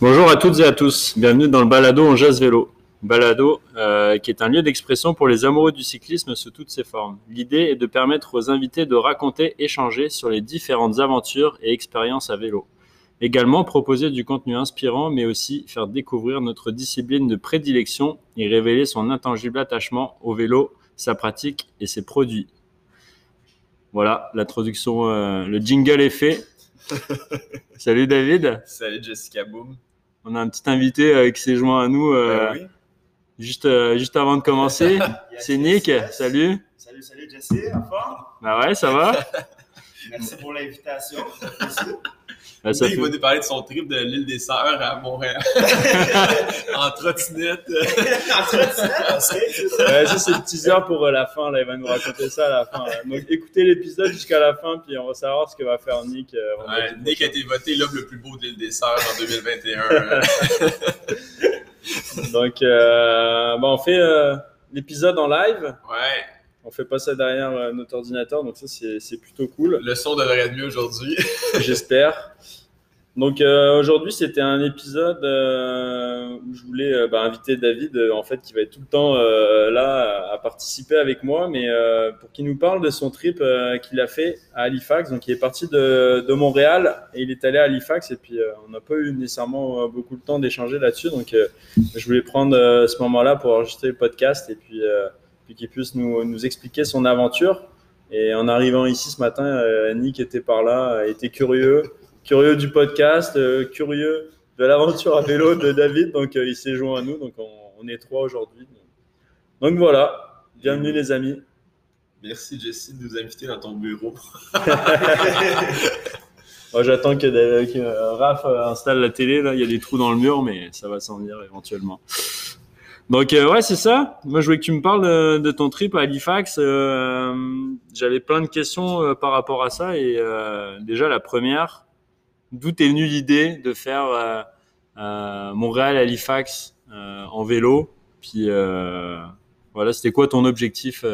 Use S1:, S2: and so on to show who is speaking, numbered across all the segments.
S1: Bonjour à toutes et à tous, bienvenue dans le Balado en Jazz Vélo. Balado, euh, qui est un lieu d'expression pour les amoureux du cyclisme sous toutes ses formes. L'idée est de permettre aux invités de raconter, échanger sur les différentes aventures et expériences à vélo. Également proposer du contenu inspirant, mais aussi faire découvrir notre discipline de prédilection et révéler son intangible attachement au vélo, sa pratique et ses produits. Voilà, l'introduction, euh, le jingle est fait. Salut David.
S2: Salut Jessica Boom.
S1: On a un petit invité euh, qui s'est joint à nous euh,
S2: Ben oui.
S1: juste, euh, juste avant de commencer. C'est Nick.
S3: yes.
S1: Salut.
S3: Salut, salut Jesse, en forme?
S1: Bah ouais, ça va.
S3: Merci pour l'invitation.
S1: Ça
S2: Nick
S1: fait-
S2: va nous parler de son trip de l'île des Sœurs à Montréal. en trottinette.
S1: Ouais, ça c'est le teaser pour euh, la fin. Là, il va nous raconter ça à la fin. là. Donc écoutez l'épisode jusqu'à la fin, puis on va savoir ce que va faire Nick. euh,
S2: Ouais, Nick a été voté l'homme le plus beau de l'île des Sœurs en 2021.
S1: prochain. Donc euh, bon, on fait euh, l'épisode en live.
S2: ouais,
S1: On fait pas ça derrière euh, notre ordinateur, donc ça c'est plutôt cool.
S2: le son devrait être mieux aujourd'hui.
S1: J'espère. Donc euh, aujourd'hui c'était un épisode euh, où je voulais euh, bah, inviter David en fait qui va être tout le temps là à, participer avec moi, mais pour qu'il nous parle de son trip qu'il a fait à Halifax. Donc il est parti de, de Montréal et il est allé à Halifax et puis on n'a pas eu nécessairement beaucoup de temps d'échanger là-dessus. Donc je voulais prendre ce moment-là pour enregistrer le podcast et puis, puis qu'il puisse nous, nous expliquer son aventure. Et en arrivant ici ce matin, euh, Nick était par là, euh, était curieux, curieux du podcast, euh, curieux de l'aventure à vélo de David. Donc il s'est joint à nous. Donc on, on est trois aujourd'hui. Donc voilà, bienvenue les amis.
S2: Merci Jessie de nous inviter dans ton bureau.
S1: Moi, J'attends que, que, Raph installe la télé. Là, il y a des trous dans le mur, mais ça va s'en venir éventuellement. Donc euh, ouais, c'est ça. Moi, je voulais que tu me parles euh, de ton trip à Halifax. Euh, J'avais plein de questions euh, par rapport à ça. Et déjà, la première, d'où t'es venue l'idée de faire Montréal-Halifax en vélo? Puis voilà, c'était quoi ton objectif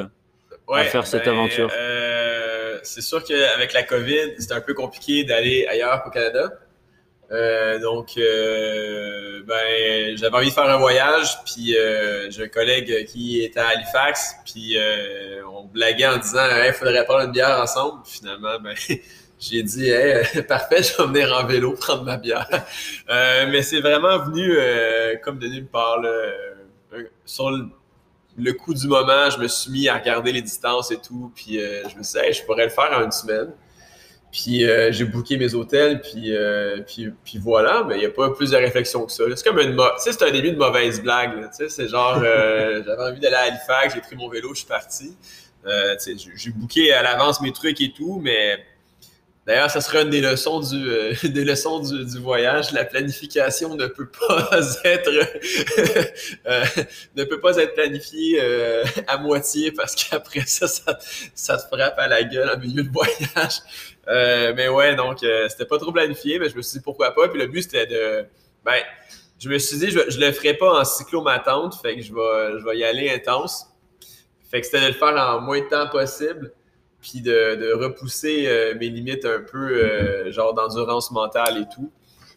S1: à faire cette aventure?
S2: euh, c'est sûr qu'avec la COVID, c'était un peu compliqué d'aller ailleurs qu'au Canada. Euh, donc, euh, ben, j'avais envie de faire un voyage, puis euh, j'ai un collègue qui était à Halifax, puis on blaguait en disant « il faudrait prendre une bière ensemble ». Finalement, ben, j'ai dit parfait, je vais venir en vélo prendre ma bière ». Mais c'est vraiment venu comme de nulle part. sur le, coup du moment, je me suis mis à regarder les distances et tout, puis je me suis dit hey, je pourrais le faire en une semaine ». Puis euh, j'ai booké mes hôtels, puis, euh, puis, puis voilà, mais il n'y a pas plus de réflexion que ça. C'est comme une c'est un début de mauvaise blague. c'est genre, euh, j'avais envie d'aller à Halifax, j'ai pris mon vélo, je suis parti. J'ai- booké à l'avance mes trucs et tout, mais d'ailleurs, ça sera une des leçons du, des leçons du, du voyage. La planification ne peut pas être ne peut pas être planifiée à moitié parce qu'après ça, ça, ça te frappe à la gueule en milieu de voyage. Euh, mais ouais, donc euh, c'était pas trop planifié, mais je me suis dit pourquoi pas. Puis le but c'était de. Ben, je me suis dit, je, je le ferai pas en cyclo-matante, fait que je vais, je vais y aller intense. Fait que c'était de le faire en moins de temps possible, puis de, repousser euh, mes limites un peu, genre d'endurance mentale et tout.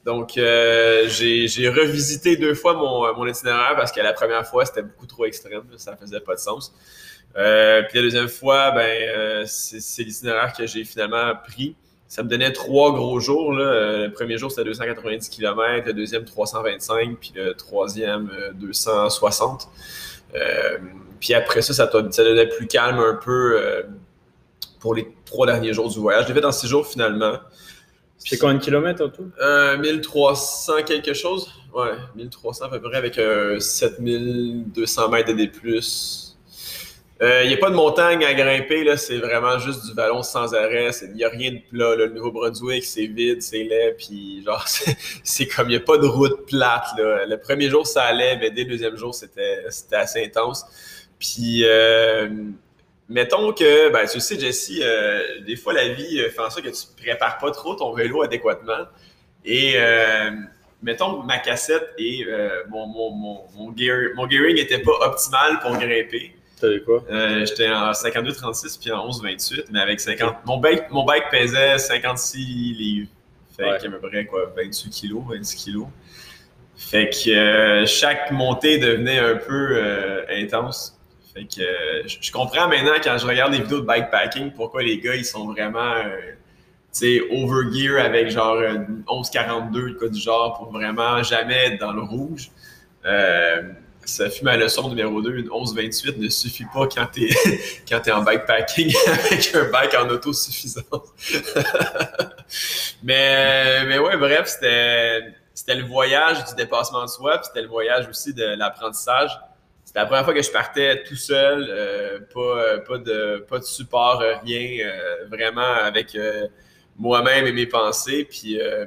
S2: Donc, j'ai j'ai revisité deux fois mon, mon itinéraire parce que la première fois, c'était beaucoup trop extrême, ça faisait pas de sens. Euh, puis la deuxième fois, ben, euh, c'est l'itinéraire que j'ai finalement pris. Ça me donnait trois gros jours. Là. Euh, Le premier jour, c'était 290 km, le deuxième, 325, puis le troisième, euh, 260. Euh, puis après ça, ça, ça donnait plus calme un peu pour les trois derniers jours du voyage. Je l'ai fait dans six jours finalement.
S1: C'est combien de kilomètres en tout?
S2: Euh, 1300 quelque chose. Ouais, 1300 à peu près avec euh, 7200 mètres de D+. Il n'y a pas de montagne à grimper, là, c'est vraiment juste du vallon sans arrêt. Il n'y a rien de plat. Le Nouveau-Brunswick, c'est vide, c'est laid, puis genre, c'est- comme, il n'y a pas de route plate. Le premier jour, ça allait, mais dès le deuxième jour, c'était assez intense. Puis, euh, mettons que, ben, tu sais, Jesse, euh, des fois, la vie euh, fait en sorte que tu prépares pas trop ton vélo adéquatement. Et euh, mettons ma cassette et euh, mon, mon gearing n'était pas optimal pour grimper.
S1: T'avais quoi?
S2: Euh, J'étais en 52-36 puis en 11-28, mais avec 50. Mon bike, mon bike pesait 56 livres. Fait
S1: Ouais.
S2: qu'à peu près quoi, 28 kilos, 26 kilos. Fait que euh, chaque montée devenait un peu euh, intense. Fait que je comprends maintenant quand je regarde les vidéos de bikepacking pourquoi les gars ils sont vraiment tu sais overgear avec genre euh, 11-42 quoi du genre pour vraiment jamais être dans le rouge. Euh, ça fut ma leçon numéro 2, une 11-28 ne suffit pas quand t'es quand t'es en bikepacking avec un bike en autosuffisance. mais, mais ouais, bref, c'était, c'était le voyage du dépassement de soi, puis c'était le voyage aussi de l'apprentissage. C'était la première fois que je partais tout seul, euh, pas, pas, de, pas de support, euh, rien, euh, vraiment avec euh, moi-même et mes pensées. Puis euh,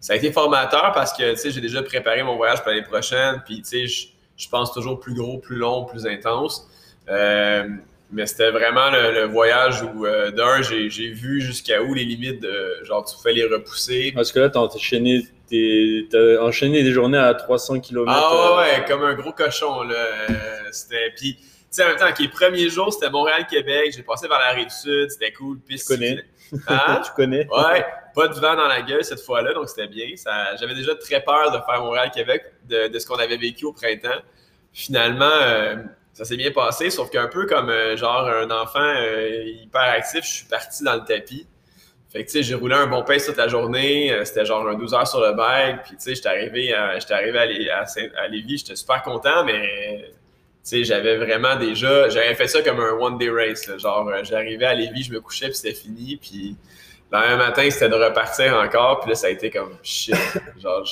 S2: ça a été formateur parce que tu j'ai déjà préparé mon voyage pour l'année prochaine, puis tu sais, je, pense toujours plus gros, plus long, plus intense. Euh, mais c'était vraiment le, le voyage où, euh, d'un, j'ai, vu jusqu'à où les limites de, genre, tu fais les repousser.
S1: Parce que là, t'as enchaîné, enchaîné des journées à 300 km.
S2: Ah ouais, ouais, comme un gros cochon, là. Euh, c'était, puis, tu sais, en même temps, les premiers jours, c'était Montréal-Québec, j'ai passé vers la Rive-Sud, c'était cool, piste
S1: Tu connais.
S2: Hein?
S1: tu connais?
S2: Ouais, pas de vent dans la gueule cette fois-là, donc c'était bien. J'avais déjà très peur de faire Montréal-Québec, de, de ce qu'on avait vécu au printemps. Finalement, euh, ça s'est bien passé, sauf qu'un peu comme euh, genre un enfant euh, hyper actif, je suis parti dans le tapis. Fait que tu sais, j'ai roulé un bon pace toute la journée, euh, c'était genre un 12 heures sur le bike, puis tu sais, j'étais arrivé à, j'étais arrivé à, Lé- à, Saint- à Lévis, j'étais super content, mais tu sais, j'avais vraiment déjà, j'avais fait ça comme un one day race, là. genre j'arrivais à Lévis, je me couchais puis c'était fini, puis le matin, c'était de repartir encore, puis là, ça a été comme shit. Genre,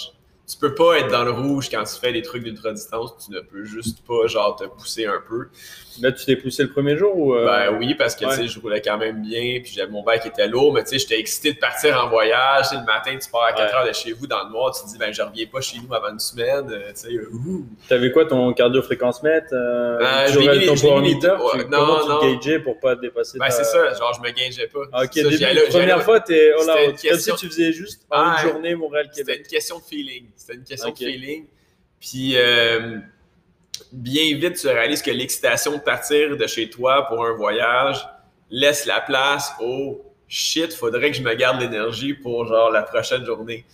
S2: tu peux pas être dans le rouge quand tu fais des trucs d'ultra-distance, tu ne peux juste pas, genre, te pousser un peu.
S1: Là, tu t'es poussé le premier jour ou. euh,
S2: Ben oui, parce que,
S1: ouais.
S2: tu sais, je roulais quand même bien, puis j'avais mon bike était lourd, mais tu sais, j'étais excité de partir en voyage. Le matin, tu pars à 4
S1: Ouais.
S2: heures de chez vous dans le noir, tu te dis, ben, je reviens pas chez nous avant une semaine, euh, tu sais.
S1: T'avais quoi ton cardio-fréquence-mètre? Euh,
S2: Euh,
S1: tu
S2: mis
S1: ton power meter? Tu-
S2: ouais. Non,
S1: tu
S2: non.
S1: te gageais pour pas dépasser
S2: Ben,
S1: ta-
S2: c'est ça, genre, je me gageais pas.
S1: Ah, ok,
S2: Ça,
S1: début,
S2: j'y
S1: première fois, t'es
S2: C'était
S1: out.
S2: une
S1: Comme si tu faisais juste en une journée
S2: C'était
S1: Montréal-Québec.
S2: une question de feeling. C'était une question de feeling. Puis, euh, bien vite, tu réalises que l'excitation de partir de chez toi pour un voyage laisse la place au shit, faudrait que je me garde l'énergie pour genre la prochaine journée.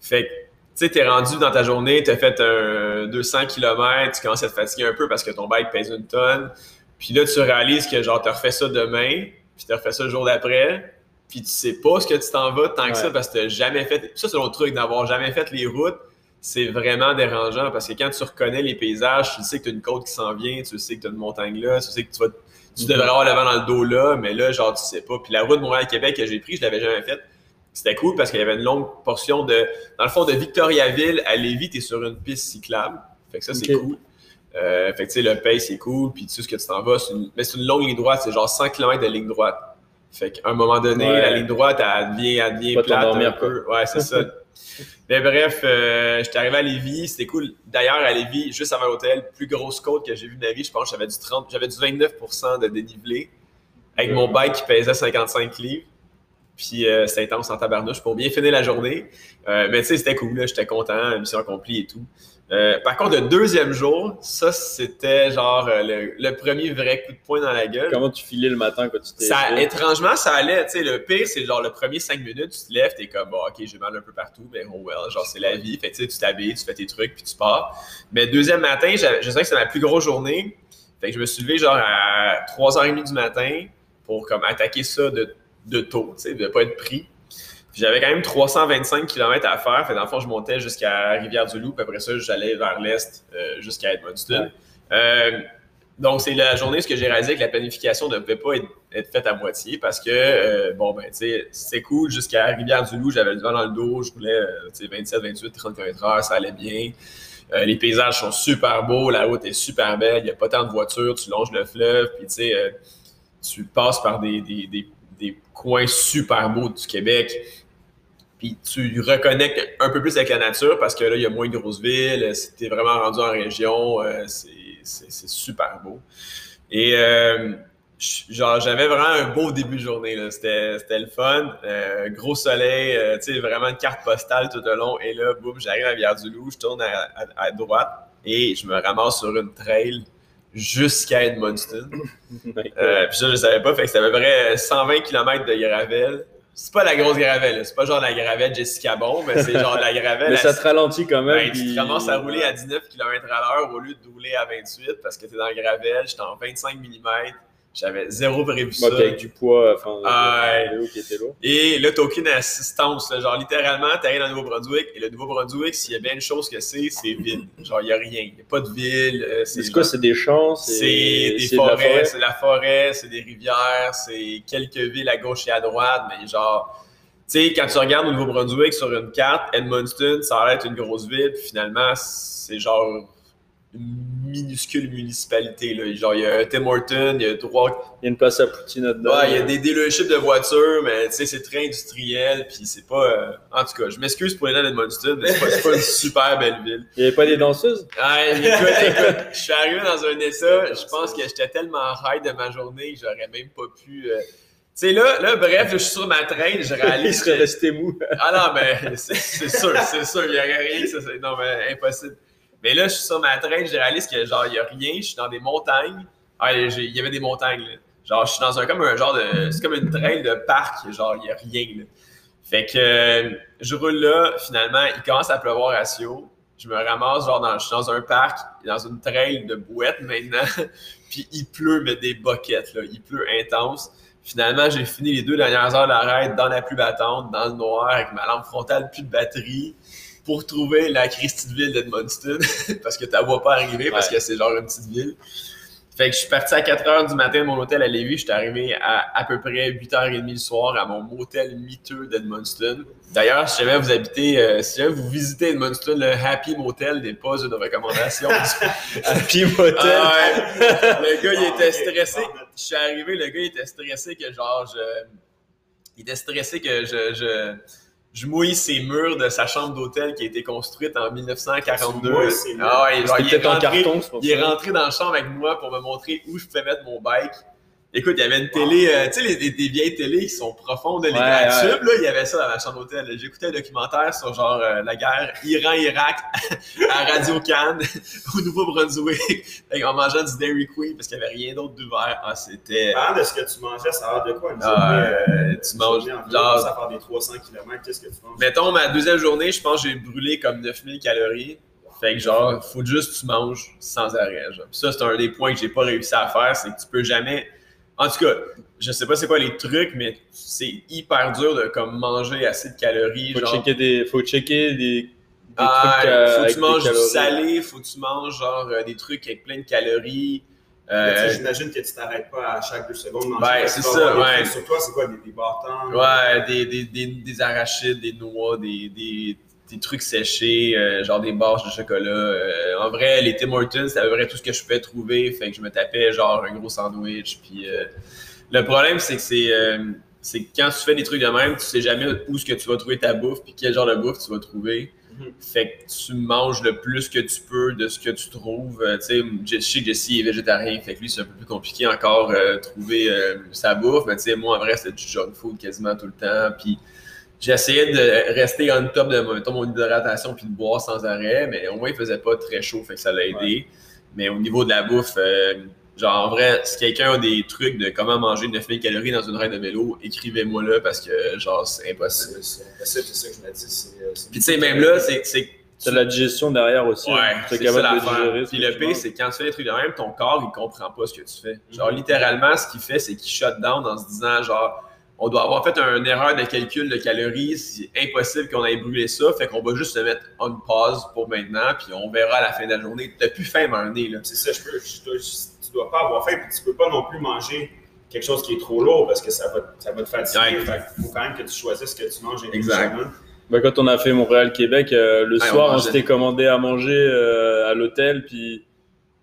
S2: Fait que, tu sais, t'es rendu dans ta journée, t'as fait un 200 km, tu commences à te fatiguer un peu parce que ton bike pèse une tonne. Puis là, tu réalises que genre, t'as refait ça demain, puis t'as refait ça le jour d'après, puis tu sais pas ce que tu t'en vas tant que ça parce que t'as jamais fait. Ça, c'est l'autre truc, d'avoir jamais fait les routes, c'est vraiment dérangeant parce que quand tu reconnais les paysages, tu sais que tu as une côte qui s'en vient, tu sais que tu as une montagne là, tu sais que tu vas. Tu
S1: Mhm.
S2: devrais avoir le vent dans le dos là, mais là, genre, tu sais pas. Puis la route Montréal-Québec que j'ai pris, je l'avais jamais faite. C'était cool parce qu'il y avait une longue portion de. Dans le fond, de Victoriaville à Lévis, tu es sur une piste cyclable. Fait que ça, c'est cool. Euh, fait que tu sais, le pace, c'est cool. Puis tu sais ce que tu t'en vas. une- Mais c'est une longue ligne droite. C'est genre 100 km de ligne droite. Fait qu'à un moment donné,
S1: Ouais.
S2: la ligne droite, elle devient, elle devient plate un peu. Ouais, c'est ça. Mais bref, euh, j'étais arrivé à Lévis, c'était cool. D'ailleurs, à Lévis, juste avant l'hôtel, plus grosse côte que j'ai vue de ma vie, je pense que j'avais du 30, j'avais du 29% de dénivelé avec mon bike qui pesait 55 livres. Puis euh, c'était intense en tabarnouche pour bien finir la journée. Euh, mais tu sais, c'était cool, j'étais content, mission accomplie et tout. Euh, par contre, le deuxième jour, ça, c'était genre euh, le, le premier vrai coup de poing dans la gueule.
S1: Comment tu filais le matin quand tu t'es.
S2: Ça, étrangement, ça allait. Tu sais, le pire, c'est genre le premier cinq minutes, tu te lèves, t'es comme, bon, ok, j'ai mal un peu partout, mais oh well, genre, c'est la vie. Fait tu t'habilles, tu fais tes trucs, puis tu pars. Mais deuxième matin, je sais que c'était ma plus grosse journée. Fait que je me suis levé genre à 3h30 du matin pour comme attaquer ça de, de tôt, tu sais, de pas être pris. J'avais quand même 325 km à faire. Fait que dans le fond, je montais jusqu'à Rivière-du-Loup, puis après ça, j'allais vers l'est euh, jusqu'à Edmundston. Euh, donc, c'est la journée où j'ai réalisé que la planification ne pouvait pas être, être faite à moitié parce que, euh, bon, ben, tu sais, c'est cool. Jusqu'à Rivière-du-Loup, j'avais le vent dans le dos, je roulais, euh, tu sais, 27, 28, 30 km/h, ça allait bien. Euh, les paysages sont super beaux, la route est super belle, il n'y a pas tant de voitures, tu longes le fleuve, puis tu sais, euh, tu passes par des, des, des, des coins super beaux du Québec, puis tu reconnectes un peu plus avec la nature parce que là, il y a moins de grosses villes, tu es vraiment rendu en région, euh, c'est super beau. Et euh, genre, j'avais vraiment un beau début de journée. C'était le fun. Euh, gros soleil, euh, tu sais, vraiment une carte postale tout au long. Et là, boum, j'arrive à Bière-du-Loup, je tourne à, à- à droite et je me ramasse sur une trail jusqu'à Edmundston. Euh, puis ça, je savais pas. Fait que c'était à peu près 120 km de gravel. C'est pas la grosse gravel, là. c'est pas genre la gravel Jessica Bon, mais c'est genre la gravel.
S1: Mais ça te ralentit quand même.
S2: ben, tu
S1: puis-
S2: commences à rouler à 19 km à l'heure au lieu de rouler à 28 parce que tu es dans le gravel. J'étais en 25 mm. J'avais zéro prévu ça.
S1: Puis avec du poids, enfin, qui était.
S2: Et là, t'as aucune assistance. là. Genre, littéralement, t'arrives dans le Nouveau-Brunswick et le Nouveau-Brunswick, s'il y a bien une chose que c'est, c'est vide. Genre, il y a rien. Il n'y a pas de ville. euh,
S1: C'est
S2: c'est
S1: quoi C'est des champs
S2: c'est des forêts,
S1: forêt?
S2: c'est de la forêt, c'est des rivières, c'est quelques villes à gauche et à droite, mais genre, tu sais, quand tu regardes au Nouveau-Brunswick sur une carte, Edmundston, ça a l'air d'être une grosse ville, puis finalement, c'est genre une minuscule municipalité, là. Genre, il y a Tim Horton, il y a trois
S1: Il y a une place à Poutine là-dedans.
S2: Ouais, il y a des dealerships de voitures, mais tu sais, c'est très industriel, puis c'est pas. euh, En tout cas, je m'excuse pour les gens d'Edmundston, mais c'est pas, pas une super belle ville.
S1: Il n'y avait pas des danseuses?
S2: Ouais, écoute, écoute, je suis arrivé dans un état, je pense que j'étais tellement high de ma journée que j'aurais même pas pu. euh, Tu sais, là, là, bref, je suis sur ma traîne, je
S1: Il
S2: réalise.
S1: serait
S2: que-
S1: resté mou.
S2: ah non, mais c'est sûr, c'est sûr, il n'y aurait rien que ça. c'est- Non, mais impossible. Mais là, je suis sur ma traîne, je réalise que genre, il n'y a rien, je suis dans des montagnes. Ah, il y avait des montagnes, là. Genre, je suis dans un comme un genre de. C'est comme une trail de parc, genre, il n'y a rien, là. Fait que je roule là, finalement, il commence à pleuvoir à Sio. Je me ramasse, genre, dans, je suis dans un parc, dans une trail de bouette maintenant. Puis il pleut, mais des boquettes, là. Il pleut intense. Finalement, j'ai fini les deux dernières heures d'arrêt dans la pluie battante, dans le noir, avec ma lampe frontale, plus de batterie, pour trouver la Christie de ville d'Edmundston, parce que tu la vois pas arriver, parce que c'est genre une petite ville. Fait que je suis parti à 4 h du matin de mon hôtel à Lévis. Je suis arrivé à à peu près 8h30 le soir à mon motel miteux d'Edmundston. D'ailleurs, si jamais vous habitez, euh, si jamais vous visitez Edmundston, le Happy Motel n'est pas une recommandation.
S1: Happy Motel.
S2: Ah ouais. Le gars, il
S3: Ah,
S2: était stressé.
S3: parle de-
S2: Je suis arrivé, le gars, il était stressé que genre, je. Il était stressé que je. je... Je mouille ses murs de sa chambre d'hôtel qui a été construite en 1942.
S3: Tu mouilles ses murs.
S2: Ah ouais, genre, il est
S1: peut-être en
S2: rentré-
S1: carton,
S2: il est rentré dans la chambre avec moi pour me montrer où je pouvais mettre mon bike. Écoute, il y avait une télé, euh, tu sais, des vieilles télés qui sont profondes, les
S1: Ouais,
S2: grands tubes, là, il y avait ça dans ma chambre d'hôtel. J'écoutais un documentaire sur genre euh, la guerre Iran-Irak à Radio Cannes au Nouveau-Brunswick, en mangeant du Dairy Queen parce qu'il n'y avait rien d'autre d'ouvert. Ah, c'était.
S3: Parlant de ce que tu mangeais, ça a l'air de quoi une
S2: Ah,
S3: journée,
S2: euh, tu manges, genre-
S3: Ça faire des 300 km, qu'est-ce que tu manges?
S2: Mettons, ma deuxième journée, je pense que j'ai brûlé comme 9000 calories. Fait que genre, faut juste que tu manges sans arrêt. Genre. Ça, c'est un des points que j'ai pas réussi à faire, c'est que tu peux jamais. En tout cas, je sais pas c'est quoi les trucs, mais c'est hyper dur de comme manger assez de calories.
S1: Faut
S2: genre.
S1: checker des, faut checker des, des
S2: Ah,
S1: trucs. euh,
S2: faut que tu manges du salé, faut que tu manges genre euh, des trucs avec plein de calories. Euh,
S3: J'imagine que tu t'arrêtes pas à chaque deux secondes. manger,
S2: Ben, c'est ça, ouais.
S3: trucs Sur toi, c'est quoi, des, des bâtons?
S2: Ouais, des, des, des, des arachides, des noix, des, des, des trucs séchés, euh, genre des barres de chocolat. Euh, en vrai, les Tim Hortons, c'est à peu près tout ce que je pouvais trouver. Fait que je me tapais genre un gros sandwich. Puis euh, le problème, c'est que c'est c'est quand tu fais des trucs de même, tu sais jamais où ce que tu vas trouver ta bouffe, puis quel genre de bouffe tu vas trouver.
S3: Mhm.
S2: Fait que tu manges le plus que tu peux de ce que tu trouves. Tu sais, je sais que Jesse est végétarien, fait que lui, c'est un peu plus compliqué encore trouver sa bouffe. Mais tu sais, moi, en vrai, c'était du junk food quasiment tout le temps. Puis j'essayais de rester on top de mettons, mon hydratation puis de boire sans arrêt, mais au moins, il faisait pas très chaud, fait que ça l'a aidé. Mais au niveau de la bouffe, euh, genre, en vrai, si quelqu'un a des trucs de comment manger 9000 calories dans une raide de vélo, écrivez-moi là parce que, genre, c'est impossible.
S3: C'est c'est impossible, c'est ça que je me dis. euh,
S2: Puis tu sais, même là, c'est c'est
S1: la digestion derrière aussi.
S2: Ouais,
S1: hein.
S2: c'est ça
S1: capable de
S2: l'affaire. Puis le pire, c'est que quand tu fais des trucs de même, ton corps, il comprend pas ce que tu fais. Genre,
S3: Mhm.
S2: littéralement, ce qu'il fait, c'est qu'il shut down en se disant, genre, on doit avoir fait une erreur de calcul de calories, c'est impossible qu'on aille brûler ça, fait qu'on va juste se mettre on pause pour maintenant, puis on verra à la fin de la journée. T'as plus faim, à un nez, là.
S3: C'est ça, je peux, je tu dois pas avoir faim, puis tu peux pas non plus manger quelque chose qui est trop lourd parce que ça va, ça va te fatiguer.
S2: Ouais.
S3: Fait qu'il faut quand même que tu choisisses ce que tu manges
S2: Exact.
S3: intelligemment.
S1: Bah, quand on a fait Montréal-Québec, euh, le
S2: Ouais,
S1: soir, on, s'était commandé à manger euh, à l'hôtel, puis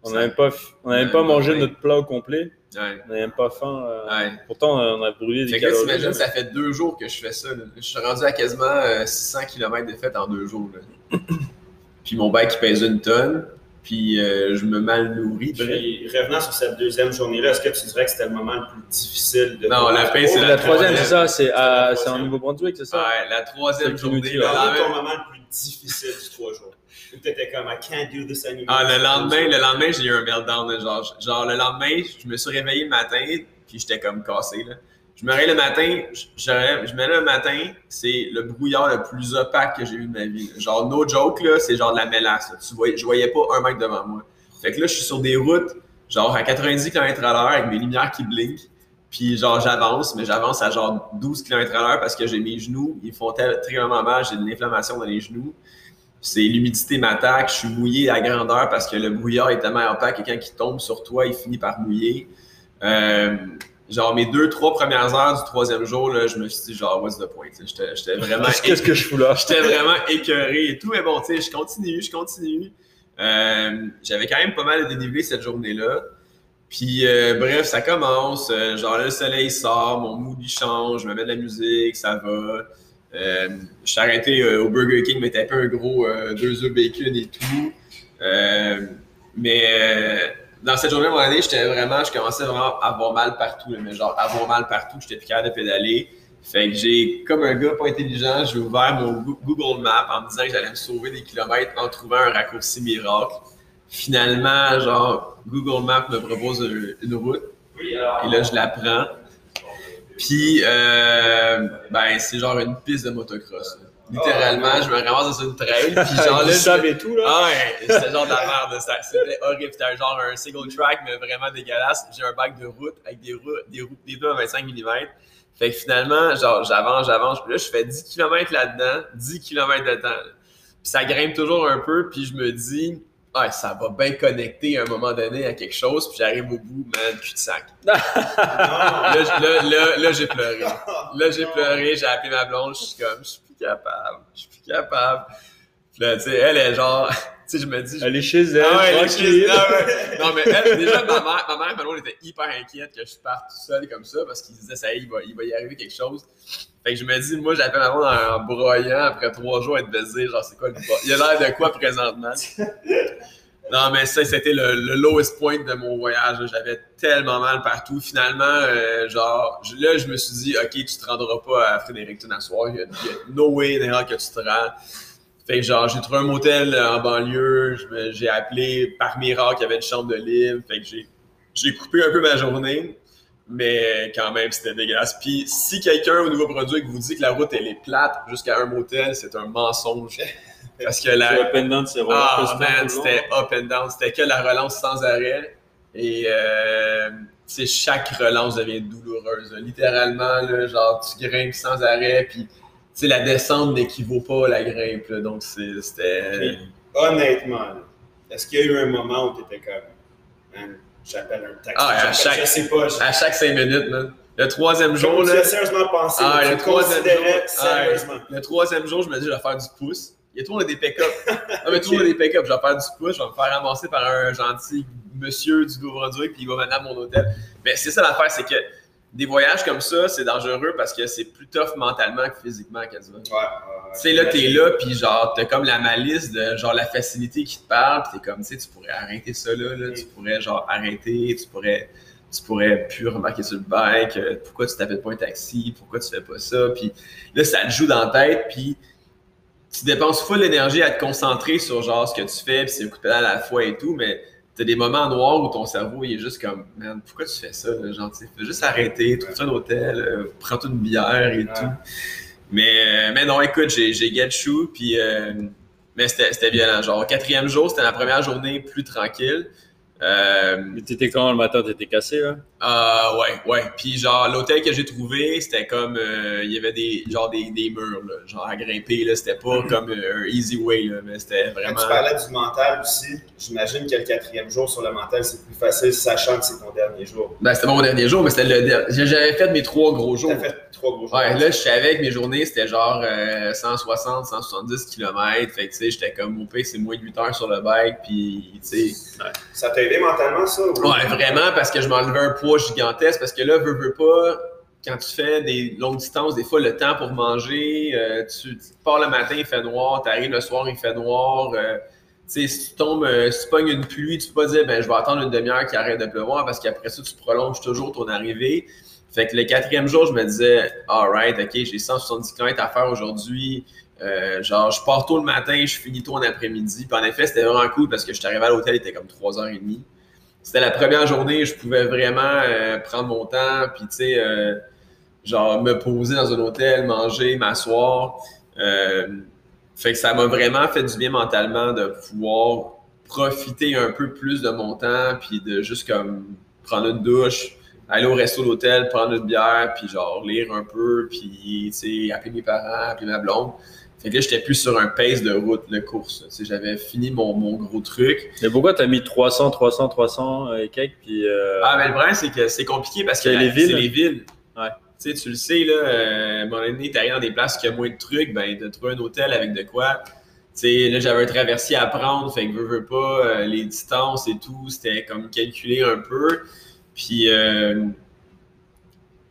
S1: on
S2: Ça-
S1: n'a même pas, on
S2: Ouais,
S1: pas mangé notre plat au complet.
S2: Ouais.
S1: On n'a même pas faim. euh,
S2: Ouais.
S1: Pourtant, euh, on a brûlé des
S2: Fait que là,
S1: calories.
S2: t'imagines, ça fait deux jours que je fais ça. là. Je suis rendu à quasiment euh, 600 km de fête en deux jours. là. Puis mon bike, il pèse une tonne. puis euh, je me mal nourris.
S3: Puis, revenant sur cette deuxième journée-là, est-ce que tu dirais que c'était le moment le plus difficile de
S2: Non, la paix, c'est
S1: La,
S2: la
S1: troisième,
S2: troisième.
S1: c'est ça, c'est
S3: la
S1: c'est en. Nouveau-Brunswick, c'est ça?
S2: Ouais, la troisième journée.
S1: dit,
S2: le
S1: là.
S3: Est ton moment le plus difficile du trois jours? Ou t'étais comme, I can't do this anymore.
S2: Ah, le lendemain, le lendemain, j'ai eu un meltdown. Genre, genre, le lendemain, je me suis réveillé le matin, puis j'étais comme cassé. Là. Je me réveille le matin, je, je, je me lève le matin, c'est le brouillard le plus opaque que j'ai eu de ma vie. Genre, no joke, là, c'est genre de la mélasse. là. Tu voyais, je voyais pas un mètre devant moi. Fait que là, je suis sur des routes, genre à 90 km à l'heure, avec mes lumières qui blinkent. Puis genre, j'avance, mais j'avance à genre 12 km à l'heure parce que j'ai mes genoux, ils font tel- très vraiment mal, j'ai de l'inflammation dans les genoux. C'est l'humidité m'attaque, je suis mouillé à grandeur parce que le brouillard est tellement opaque et quand il tombe sur toi, il finit par mouiller. Euh, genre mes deux, trois premières heures du troisième jour, là, je me suis dit genre what's the point? J'étais vraiment
S1: Qu'est-ce que je fous là?
S2: J'étais vraiment écœuré et tout, mais bon, tu sais, je continue, je continue. Euh, J'avais quand même pas mal de dénivelé cette journée-là. Puis, euh, bref, ça commence. genre, là, le soleil sort, mon mood il change, je me mets de la musique, ça va. Euh, je suis arrêté euh, au Burger King, mais t'as un gros euh, deux œufs bacon et tout. Mais dans cette journée, moment donné, j'étais vraiment, je commençais vraiment à avoir mal partout. mais genre, avoir mal partout, j'étais plus capable de pédaler. Fait que j'ai, comme un gars pas intelligent, j'ai ouvert mon Goo- Google Maps en me disant que j'allais me sauver des kilomètres en trouvant un raccourci miracle. Finalement, genre, Google Maps me propose une, route. Et là, je la prends. Puis, euh, ben, c'est genre une piste de motocross. là. Littéralement, je me ramasse dans une trail. Puis, genre, là, je-
S1: et tout, là.
S2: ah ouais, c'était genre de la merde. ça. C'était horrible. C'était genre un single track, mais vraiment dégueulasse. J'ai un bac de route avec des roues, des roues, des à 25 mm. Fait que finalement, genre, j'avance, j'avance. Puis là, je fais 10 km là-dedans, 10 km de temps. là. Puis ça grimpe toujours un peu, puis je me dis, ah, ça va bien connecter à un moment donné à quelque chose, puis j'arrive au bout, man, cul de sac.
S3: Non.
S2: Là, là, là, là, j'ai pleuré. Là, j'ai pleuré, j'ai appelé ma blonde, je suis comme, je suis plus capable, je suis plus capable. Puis là, tu sais, elle est genre, tu sais, je me dis, je
S1: Elle est chez elle,
S2: ah ouais, elle
S1: tranquille.
S2: Non, mais elle, déjà, ma mère, ma mère ma étaient hyper inquiètes que je parte tout seul comme ça parce qu'ils disaient, ça y est, il va, il va y arriver quelque chose. Fait que je me dis, moi, j'appelle ma blonde en, broyant après trois jours être baisé, genre, c'est quoi le? Il a l'air de quoi présentement? Non, mais ça, c'était le, le lowest point de mon voyage. J'avais tellement mal partout. Finalement, euh, genre, je- là, je me suis dit, OK, tu te rendras pas à Fredericton à soir. Il y a, no way hell que tu te rends. Fait que genre, j'ai trouvé un motel en banlieue. J'ai appelé par miracle, il y avait une chambre de libre. Fait que j'ai, j'ai coupé un peu ma journée. Mais quand même, c'était dégueulasse. Puis si quelqu'un au Nouveau-Brunswick vous dit que la route, elle est plate jusqu'à un motel, c'est un mensonge. Parce que la,
S1: up and down, c'est
S2: ah man, c'était up and down. C'était que la relance sans arrêt. Et euh, tu sais, chaque relance devient douloureuse. Littéralement, là, genre, tu grimpes sans arrêt. Puis, sais, la descente n'équivaut pas à la grimpe. là. donc, c'était.
S3: Honnêtement, est-ce qu'il y a eu un moment où tu étais comme, j'appelle un taxi?
S2: Ah, à chaque-
S3: Je sais pas. je-
S2: À chaque cinq minutes, man. Le troisième jour,
S3: tu
S2: là.
S3: as sérieusement pensé,
S2: Ah,
S3: tu
S2: le troisième jour. Ah. Le troisième jour, je me dis, je vais faire du pouce. Il y a tout le monde des pick-up. Non, mais tout le monde des pick-up. Je vais faire du pouce. Je vais me faire ramasser par un gentil monsieur du Nouveau-Brunswick, puis il va m'amener à mon hôtel. Mais c'est ça l'affaire, c'est que des voyages comme ça, c'est dangereux parce que c'est plus tough mentalement que physiquement quasiment.
S3: Ouais, ouais.
S2: Tu sais, là, t'es là, puis genre, t'as comme la malice de genre la facilité qui te parle, puis t'es comme, tu sais, tu pourrais arrêter ça là, là, tu pourrais genre arrêter, tu pourrais, tu pourrais plus remarquer sur le bike, euh, pourquoi tu t'appelles pas un taxi, pourquoi tu fais pas ça, puis là, ça te joue dans la tête, puis tu dépenses full l'énergie à te concentrer sur genre ce que tu fais, puis c'est un coup de pédale à la fois et tout, mais t'as des moments noirs où ton cerveau il est juste comme, man, pourquoi tu fais ça, là, genre, tu sais, fais juste arrêter, trouve-toi un hôtel, euh, prends-toi une bière et
S3: Ouais.
S2: tout. Mais, euh, mais non, écoute, j'ai, j'ai get chou, puis euh, mais c'était, c'était violent. Genre, au quatrième jour, c'était la première journée plus tranquille. Euh,
S1: Mais t'étais comment le matin? T'étais cassé, là?
S2: Ah ouais, ouais. Puis genre, l'hôtel que j'ai trouvé, c'était comme, euh, il y avait des, genre des, des murs, là, genre à grimper, là. C'était pas comme euh, un easy way, là, mais c'était
S3: Quand
S2: vraiment...
S3: tu parlais du mental aussi, j'imagine que le quatrième jour sur le mental, c'est plus facile, sachant que c'est ton dernier jour.
S2: Ben, c'était mon dernier jour, mais c'était le dernier. J'avais fait mes trois gros jours.
S3: Fait trois gros jours.
S2: Ouais, là, je savais que mes journées, c'était genre euh, 160, 170 km. Fait que, tu sais, j'étais comme, pire, c'est moins de 8 heures sur le bike, puis, tu sais...
S3: Ça t'a aidé mentalement, ça? ou-
S2: Ouais, vraiment, parce que je m'enlevais un poids gigantesque, parce que là, veux, veux pas, quand tu fais des longues distances, des fois, le temps pour manger, euh, tu, pars le matin, il fait noir, tu arrives le soir, il fait noir, euh, tu sais, si tu tombes, euh, si tu pognes une pluie, tu peux pas dire, ben, je vais attendre une demi-heure qu'il arrête de pleuvoir parce qu'après ça, tu prolonges toujours ton arrivée. Fait que le quatrième jour, je me disais, alright, ok, j'ai 170 km à faire aujourd'hui. Euh, genre, je pars tôt le matin, je finis tôt en après-midi. Puis en effet, c'était vraiment cool parce que je suis arrivé à l'hôtel, il était comme 3h30. C'était la première journée, je pouvais vraiment euh, prendre mon temps, puis tu sais, euh, genre me poser dans un hôtel, manger, m'asseoir. fait que ça m'a vraiment fait du bien mentalement de pouvoir profiter un peu plus de mon temps, puis de juste comme prendre une douche, aller au resto d'hôtel, prendre une bière, puis genre lire un peu, puis tu sais, appeler mes parents, appeler ma blonde. Fait que là, j'étais plus sur un pace de route, de course. J'avais fini mon, mon, gros truc.
S1: Mais pourquoi t'as mis 300, 300, 300 et quelques, puis... Euh...
S2: Ah, mais le problème, c'est que c'est compliqué parce que
S1: les villes.
S2: c'est les villes.
S1: Ouais.
S2: Tu sais, tu le sais, là, euh, à un moment donné, t'arrives dans des places qui ont moins de trucs, ben, de trouver un hôtel avec de quoi. Tu sais, là, j'avais un traversier à prendre, fait que veux, veux pas, euh, les distances et tout, c'était comme calculé un peu. Puis, euh,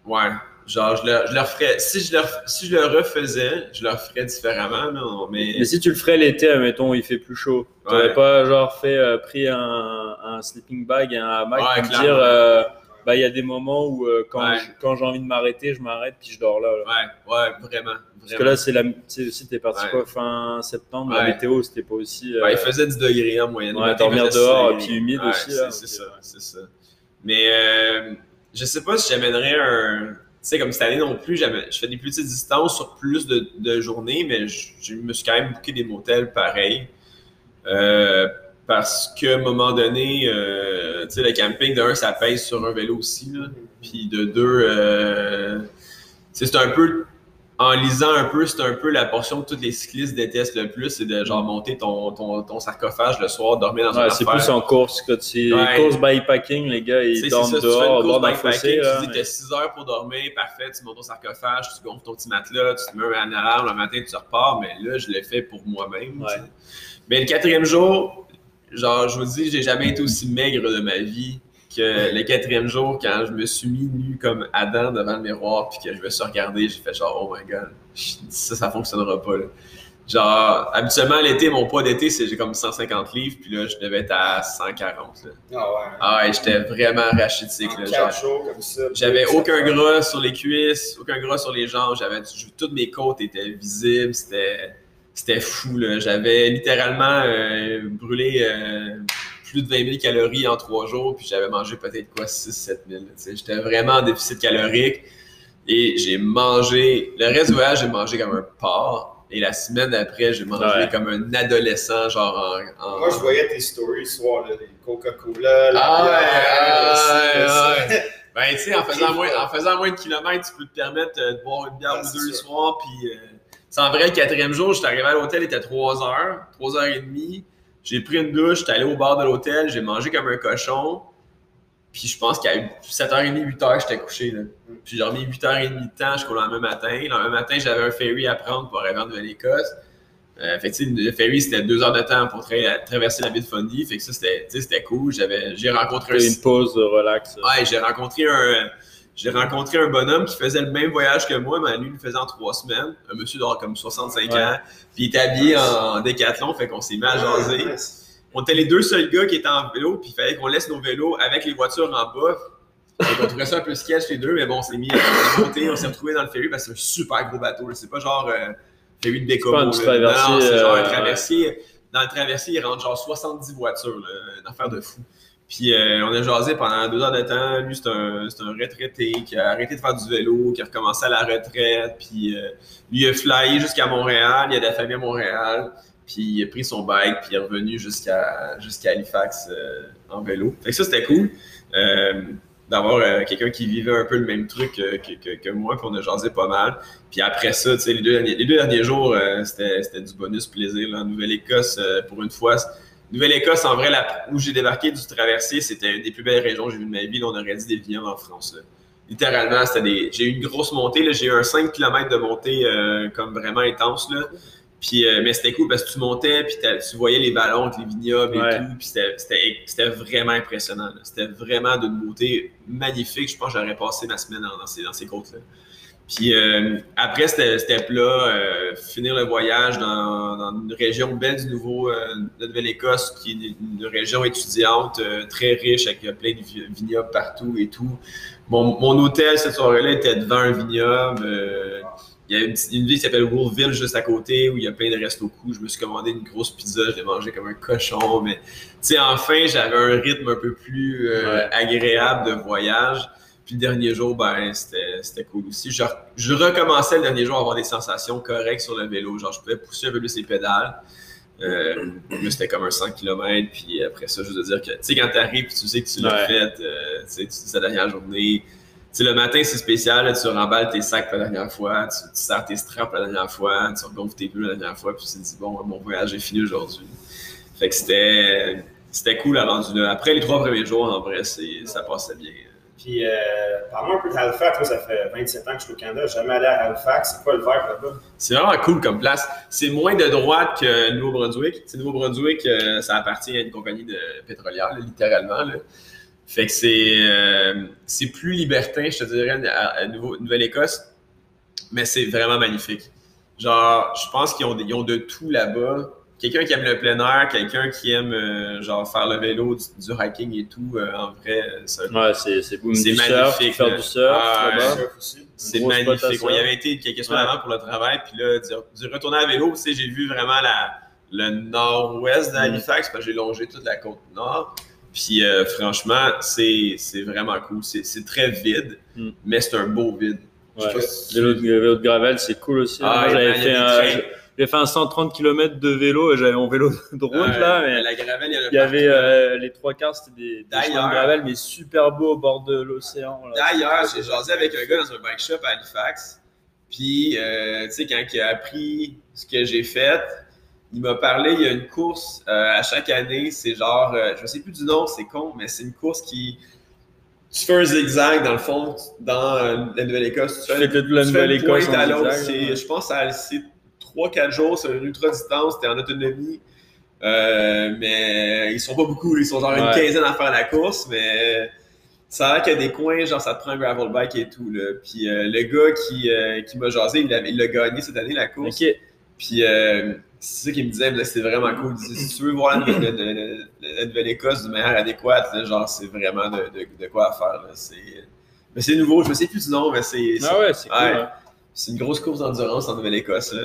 S2: ouais, genre, je leur, je si je, leur, si je le refaisais, je leur ferais différemment, non, mais...
S1: Mais si tu le ferais l'été, admettons, il fait plus chaud, t'aurais
S2: Ouais.
S1: pas, genre, fait, euh, pris un, un sleeping bag et un hamac
S2: Ouais,
S1: pour
S2: clairement.
S1: dire, euh, bah, il y a des moments où, euh, quand
S2: Ouais.
S1: je- quand j'ai envie de m'arrêter, je m'arrête, puis je dors là. là.
S2: Ouais, ouais, vraiment.
S1: Parce que là, c'est la, tu sais, aussi, t'es parti quoi, fin septembre, la météo, c'était pas aussi.
S2: Ouais, il faisait 10 degrés en moyenne.
S1: Ouais,
S2: Le
S1: dormir dehors, puis humide aussi,
S2: C'est c'est ça, c'est ça. Mais je sais pas si j'amènerais un. Tu sais, comme cette année non plus, je fais des plus petites distances sur plus de, de journées, mais je, je me suis quand même booké des motels pareil. Euh, parce qu'à un moment donné, euh, tu sais, le camping, de un, ça pèse sur un vélo aussi, là. Puis de deux, euh, c'est un peu en lisant un peu, c'est un peu la portion que tous les cyclistes détestent le plus, c'est de genre monter ton, ton, ton sarcophage le soir, dormir dans
S1: Ouais, c'est plus en course que c'est
S2: Ouais.
S1: course bikepacking, les gars,
S2: Tu
S1: ils dorment
S2: tu
S1: dehors, bord d'un fossé.
S2: tu dis t'as 6 heures pour dormir, parfait, tu montes ton sarcophage, tu gonfles ton petit matelas, tu te mets un alarme, le matin tu repars, mais là, je l'ai fait pour moi-même. tu.
S1: Ouais.
S2: Mais le quatrième jour, genre, je vous dis, j'ai jamais été aussi maigre de ma vie que le quatrième jour, quand je me suis mis nu comme Adam devant le miroir, puis que je me suis regardé, j'ai fait genre, oh my god, ça, ça fonctionnera pas, là. Genre, habituellement, l'été, mon poids d'été, c'est j'ai comme 150 livres, puis là, je devais être à 140, là.
S3: Ah ouais.
S2: Ah ouais, j'étais vraiment rachitique,
S3: En
S2: là.
S3: quatre
S2: Genre,
S3: jours comme ça.
S2: j'avais aucun gras sur les cuisses, aucun gras sur les jambes. J'avais toutes mes côtes étaient visibles. C'était c'était fou là. J'avais littéralement euh, brûlé euh, plus de 20 000 calories en trois jours, puis j'avais mangé peut-être quoi 6-7 000. là, tu sais. J'étais vraiment en déficit calorique et j'ai mangé. Le reste du voyage, j'ai mangé comme un porc. Et la semaine d'après, j'ai mangé
S1: Ouais.
S2: comme un adolescent, genre en. en-
S3: Moi, je voyais tes stories ce soir, là, les Coca-Cola, la
S2: Ah ouais,
S3: bière,
S2: ah ouais, Ben, tu sais, en faisant, moins, en faisant moins de kilomètres, tu peux te permettre euh, de boire une bière
S3: Ah,
S2: ou
S3: c'est
S2: deux le soir. Puis, euh, c'est en vrai, le quatrième jour, j'étais arrivé à l'hôtel, il était 3 heures, 3 heures et demie. J'ai pris une douche, j'étais allé au bar de l'hôtel, j'ai mangé comme un cochon. Puis, je pense qu'à 7h30, 8h, j'étais couché. Là. Puis, j'ai dormi 8h30 de temps jusqu'au lendemain matin. Le lendemain matin, j'avais un ferry à prendre pour arriver en Nouvelle-Écosse. Euh, fait que, le ferry, c'était deux heures de temps pour tra- traverser la baie de Fundy. Fait que ça, c'était, cool. J'ai rencontré un,
S1: une pause de relax.
S2: Ouais, j'ai rencontré un j'ai rencontré un bonhomme qui faisait le même voyage que moi, mais lui, il le faisait en trois semaines. Un monsieur d'avoir comme 65
S1: Ouais.
S2: ans. Puis il était habillé en décathlon, fait qu'on s'est mis à jaser.
S3: Ouais,
S2: On était les deux seuls gars qui étaient en vélo, puis il fallait qu'on laisse nos vélos avec les voitures en bas. Fait qu'on trouvait ça un peu sketch les deux, mais bon, on s'est mis à monter, on s'est retrouvés dans le ferry parce que c'est un super gros bateau. C'est pas genre euh, ferry de
S1: petit
S2: Non, c'est genre un
S1: euh,
S2: traversier. Dans le traversier, il rentre genre 70 voitures, là. une affaire de fou. Puis euh, on a jasé pendant deux heures de temps. Lui, c'est un, un retraité qui a arrêté de faire du vélo, qui a recommencé à la retraite. Puis euh, lui, a flyé jusqu'à Montréal. Il a de la famille à Montréal. Puis il a pris son bike, puis il est revenu jusqu'à Halifax euh, en vélo. Fait que ça, c'était cool. D'avoir quelqu'un qui vivait un peu le même truc que, que, moi, puis on a jasé pas mal. Puis après ça, tu sais, les deux derniers, les deux derniers jours, c'était du bonus plaisir. En Nouvelle-Écosse, pour une fois, Nouvelle-Écosse, en vrai, la- où j'ai débarqué du traversier, c'était une des plus belles régions que j'ai vues de ma vie. Là, on aurait dit des vignobles en France. là. Littéralement, c'était des. J'ai eu une grosse montée. J'ai eu un 5 km de montée euh, comme vraiment intense. Là. Puis, euh, mais c'était cool parce que tu montais, puis tu voyais les ballons avec les vignobles et
S1: Ouais.
S2: tout. Puis c'était- vraiment impressionnant. C'était vraiment d'une beauté magnifique. Je pense que j'aurais passé ma semaine dans, dans ces, dans ces côtes-là. Puis euh, après cette step-là, euh, finir le voyage dans, dans, une région belle du Nouveau, euh, de Nouvelle-Écosse, qui est une, région étudiante euh, très riche avec plein de vignobles partout et tout. Mon, mon hôtel cette soirée-là était devant un vignoble. il y a une, une ville qui s'appelle Wolfville juste à côté où il y a plein de restos coups. Je me suis commandé une grosse pizza, je l'ai mangé comme un cochon. Mais tu sais, enfin, j'avais un rythme un peu plus
S1: Ouais.
S2: agréable de voyage. Puis le dernier jour, ben, c'était cool aussi. Je, je recommençais le dernier jour à avoir des sensations correctes sur le vélo. Genre, je pouvais pousser un peu plus les pédales. Euh, c'était comme un 100 km. Puis après ça, juste de dire que, tu sais, quand t'arrives puis tu sais que tu l'as
S1: Ouais.
S2: fait, euh, tu sais, tu dis la dernière journée. Tu sais, le matin, c'est spécial. là, tu remballes tes sacs la dernière fois. Tu, tu sers tes straps la dernière fois. Tu regonfles tes pneus la dernière fois. Puis tu te dis, bon, mon voyage est fini aujourd'hui. Fait que c'était cool à rendu là. Après les trois premiers jours, en vrai, ça passait bien.
S3: Puis, euh, parle-moi un peu d'Halifax. Moi, ça fait 27 ans que je suis au Canada. Jamais allé à Halifax. C'est quoi le vibe là-bas?
S2: C'est vraiment cool comme place. C'est moins de droite que Nouveau-Brunswick. Nouveau-Brunswick, euh, ça appartient à une compagnie de pétrolière, littéralement. Fait que c'est euh, c'est plus libertin, je te dirais, à, Nouvelle-Écosse, mais c'est vraiment magnifique. Genre, je pense qu'ils ont, ont de tout là-bas. Quelqu'un qui aime le plein air, quelqu'un qui aime euh, genre faire le vélo, du, du hiking et tout, euh, en vrai, ça,
S1: Ouais, c'est c'est du surf,
S2: magnifique,
S1: Faire du surf
S2: Ah. C'est magnifique. On y avait été quelques semaines
S1: Ouais.
S2: avant pour le travail, puis là, du, du retourner à vélo, tu sais, j'ai vu vraiment la, le nord-ouest d'Halifax, parce que j'ai longé toute la côte nord. Puis euh, franchement, c'est c'est vraiment cool. C'est c'est très vide,
S1: Mm.
S2: mais c'est un beau vide. Je sais
S1: Ouais.
S2: pas si-
S1: Vélo de, vélo de gravel, c'est cool aussi.
S2: Ah,
S1: Moi, j'avais fait, un. J'ai fait un 130 km de vélo et j'avais mon vélo de route là, mais
S2: la gravel, il y a
S1: avait euh, les trois quarts, c'était des, des de gravel, mais super beaux au bord de l'océan.
S2: D'ailleurs, j'ai jasé avec un gars dans un bike shop à Halifax. Puis, euh, tu sais, quand il a appris ce que j'ai fait, il m'a parlé, il y a une course euh, à chaque année. C'est genre, je sais plus du nom, c'est con, mais c'est une course qui. Tu fais un zigzag dans le fond, dans euh, la Nouvelle-Écosse.
S1: Tu fais de la
S2: tu
S1: Nouvelle-Écosse
S2: à. Je pense que c'est 3-4 jours, c'est une ultra distance, t'es en autonomie. Euh, mais ils sont pas beaucoup, ils sont genre une quinzaine à faire la course, mais ça a l'air qu'il y a des coins, genre ça te prend un gravel bike et tout. Là. Puis euh, le gars qui, euh, qui m'a jasé, il l'a gagné cette année la course. Puis c'est ça qu'il me disait, c'était vraiment cool. Il disait, si tu veux voir la, Nouvelle- la- la- la Nouvelle-Écosse d'une manière adéquate, là, genre c'est vraiment de, de, de quoi à faire. là. C'est... Mais c'est nouveau, je me sais plus du nom, mais c'est, c'est-
S1: Ah ouais, c'est cool.
S2: Ouais.
S1: hein.
S2: C'est une grosse course d'endurance en Nouvelle-Écosse. là.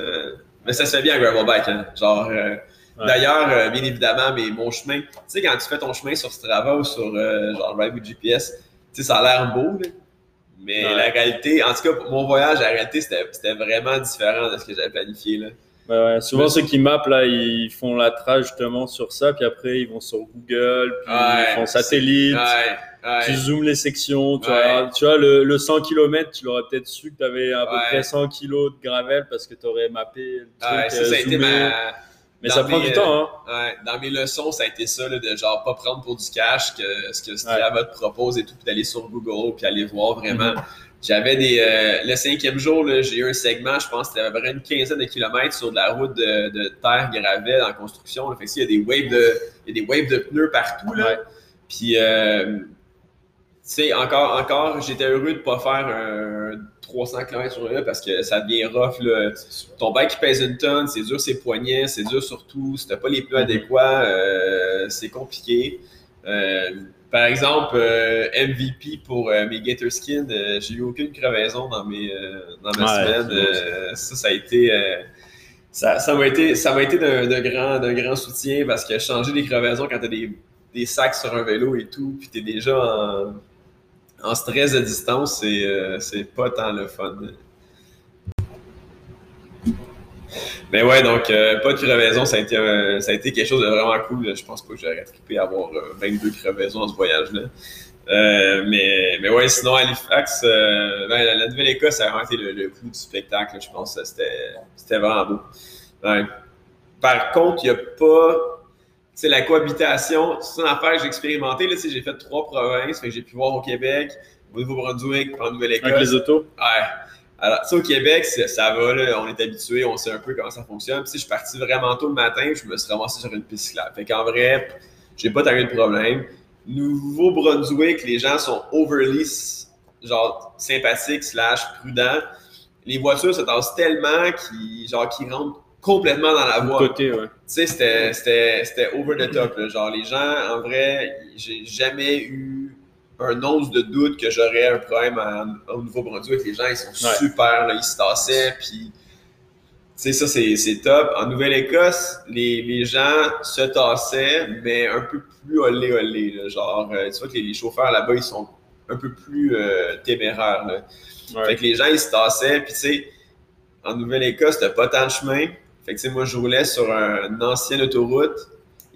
S2: Mais ça se fait bien à gravel bike. Hein. Genre, euh,
S1: Ouais.
S2: D'ailleurs, euh, bien évidemment, mais mon chemin, tu sais, quand tu fais ton chemin sur Strava ou sur euh, genre Ride with GPS, tu sais, ça a l'air beau, là. Mais
S1: Ouais.
S2: la réalité, en tout cas, pour mon voyage, la réalité, c'était c'était vraiment différent de ce que j'avais planifié. Là.
S1: Ouais. Souvent, ceux qui mappent, là, ils font la trace justement sur ça, puis après, ils vont sur Google, puis
S2: Ouais,
S1: ils font satellite, tu zoomes les sections. Tu, vois, tu vois, le, le 100 km, tu l'aurais peut-être su que tu avais à peu près 100 kg de gravel parce que tu aurais mappé le truc.
S2: Ouais, ça,
S1: euh,
S2: ça a été
S1: zoomé.
S2: ma.
S1: Mais
S2: dans
S1: ça prend du temps, hein.
S2: Ouais, dans mes leçons, ça a été ça, là, de genre pas prendre pour du cash que ce que. Strava te propose et tout, puis d'aller sur Google, puis aller voir vraiment.
S1: Mhm.
S2: J'avais des. euh, le cinquième jour, j'ai eu un segment, je pense que c'était à peu près une quinzaine de kilomètres sur de la route de, de terre gravel en construction. Là. Fait que, il y a des waves de, il y a des waves de pneus partout. Là.
S1: Ouais.
S2: Puis, euh, tu sais, encore, encore j'étais heureux de pas faire un 300 km sur là parce que ça devient rough. Là. Ton bike qui pèse une tonne, c'est dur ses poignets, c'est dur surtout. Si t'as pas les pneus
S1: Mhm.
S2: adéquats, euh, c'est compliqué. Euh, par exemple, euh, MVP pour euh, mes Gator Skin, euh, j'ai eu aucune crevaison dans, mes, dans ma
S1: Ouais,
S2: semaine. ça, ça a été. ça, ça m'a été, ça m'a été d'un grand, d'un grand soutien parce que changer des crevaisons quand t'as des, des sacs sur un vélo et tout, puis t'es déjà en, en stress de distance, c'est c'est pas tant le fun. Mais ouais, donc euh, pas de crevaison, ça a, été, un- ça a été quelque chose de vraiment cool. Je pense pas que j'aurais trippé à avoir euh, 22 crevaisons dans ce voyage-là. Euh, mais, mais ouais, sinon Halifax, euh, ben, la, la Nouvelle-Écosse, ça a vraiment été le, le coup du spectacle. Je pense que c'était vraiment beau. Ouais. Par contre, il n'y a pas. Sais, la cohabitation, c'est une affaire que j'ai expérimenté. Là, tu sais, j'ai fait trois provinces, fait que j'ai pu voir au Québec, au Nouveau-Brunswick, en Nouvelle-Écosse.
S1: Avec les autos?
S2: Ouais. Alors, tu sais, au Québec, ça va, là, on est habitué, on sait un peu comment ça fonctionne. Puis, je suis parti vraiment tôt le matin, je me suis ramassé sur une piste cyclable. Fait qu'en vrai, j'ai pas tant eu de problème. Nouveau-Brunswick, les gens sont overly, genre, sympathiques slash prudents. les voitures se tassent tellement qu'ils genre, qu'ils rentrent complètement dans la voie.
S1: Côté, ouais.
S2: Tu sais, c'était- over the top. là. Genre, les gens, en vrai, j'ai jamais eu un once de doute que j'aurais un problème à- au Nouveau-Brunswick. Les gens, ils sont
S1: Ouais.
S2: super, là, ils se tassaient, puis... Tu sais, ça, c'est c'est top. En Nouvelle-Écosse, les, les gens se tassaient, mais un peu plus olé olé. là. Genre, euh, tu vois que les, les chauffeurs là-bas, ils sont un peu plus euh, téméraires. là.
S1: Ouais.
S2: Fait que les gens, ils se tassaient. Puis, tu sais, en Nouvelle-Écosse, t'as pas tant de chemin. Fait que, tu sais, moi, je roulais sur un- une ancienne autoroute.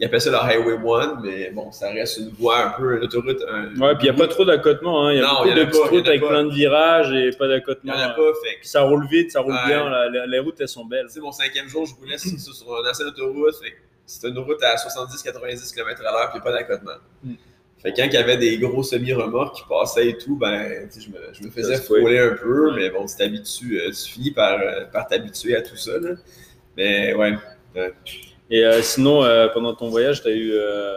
S2: Ils appellent ça le Highway 1, mais bon, ça reste une voie un peu, une autoroute. un-
S1: Ouais, puis il n'y a pas trop d'accotement. Hein. Il y a
S2: Non,
S1: beaucoup
S2: y en
S1: de petites routes avec
S2: pas.
S1: plein de virages et pas
S2: Il y
S1: d'accotement.
S2: en a pas. Fait que,
S1: ça roule vite, ça roule
S2: Ouais.
S1: bien. Les, les routes, elles sont belles.
S2: sais, mon cinquième jour, je roulais sur, sur- une ancienne autoroute. C'était une route à 70-90 km à l'heure, puis pas d'accotement.
S1: Mm.
S2: Fait que quand il y avait des gros semi-remorques qui passaient et tout, ben, je me, je me faisais frôler un peu,
S1: Ouais.
S2: mais bon, tu t'habitues, euh, tu finis par, euh, par t'habituer à tout ça, là. Mais ouais,
S1: Et euh, sinon, euh, pendant ton voyage, tu as eu. euh,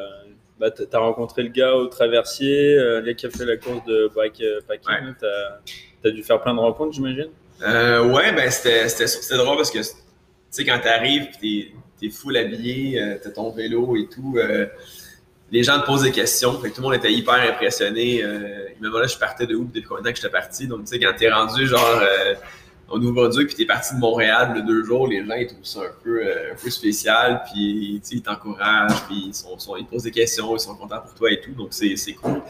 S1: bah, t'as- t'as rencontré le gars au traversier, euh, le gars qui a fait la course de bikepacking.
S2: Ouais.
S1: Tu as dû faire plein de rencontres, j'imagine?
S2: Euh, ouais, ben c'était, drôle parce que, tu sais, quand t'arrives t'es, t'es full habillé, euh, t'as ton vélo et tout, les gens te posent des questions. Fait que tout le monde était hyper impressionné. Euh, ils me demandaient je partais de où, depuis combien de temps que j'étais parti. Donc, tu sais, quand t'es rendu genre au Nouveau-Brunswick puis t'es parti de Montréal le deux jours, les gens ils trouvent ça un peu, euh, un peu spécial. Puis, ils t'encouragent, puis ils, sont, sont- ils te posent des questions, ils sont contents pour toi et tout. Donc, c'est, cool.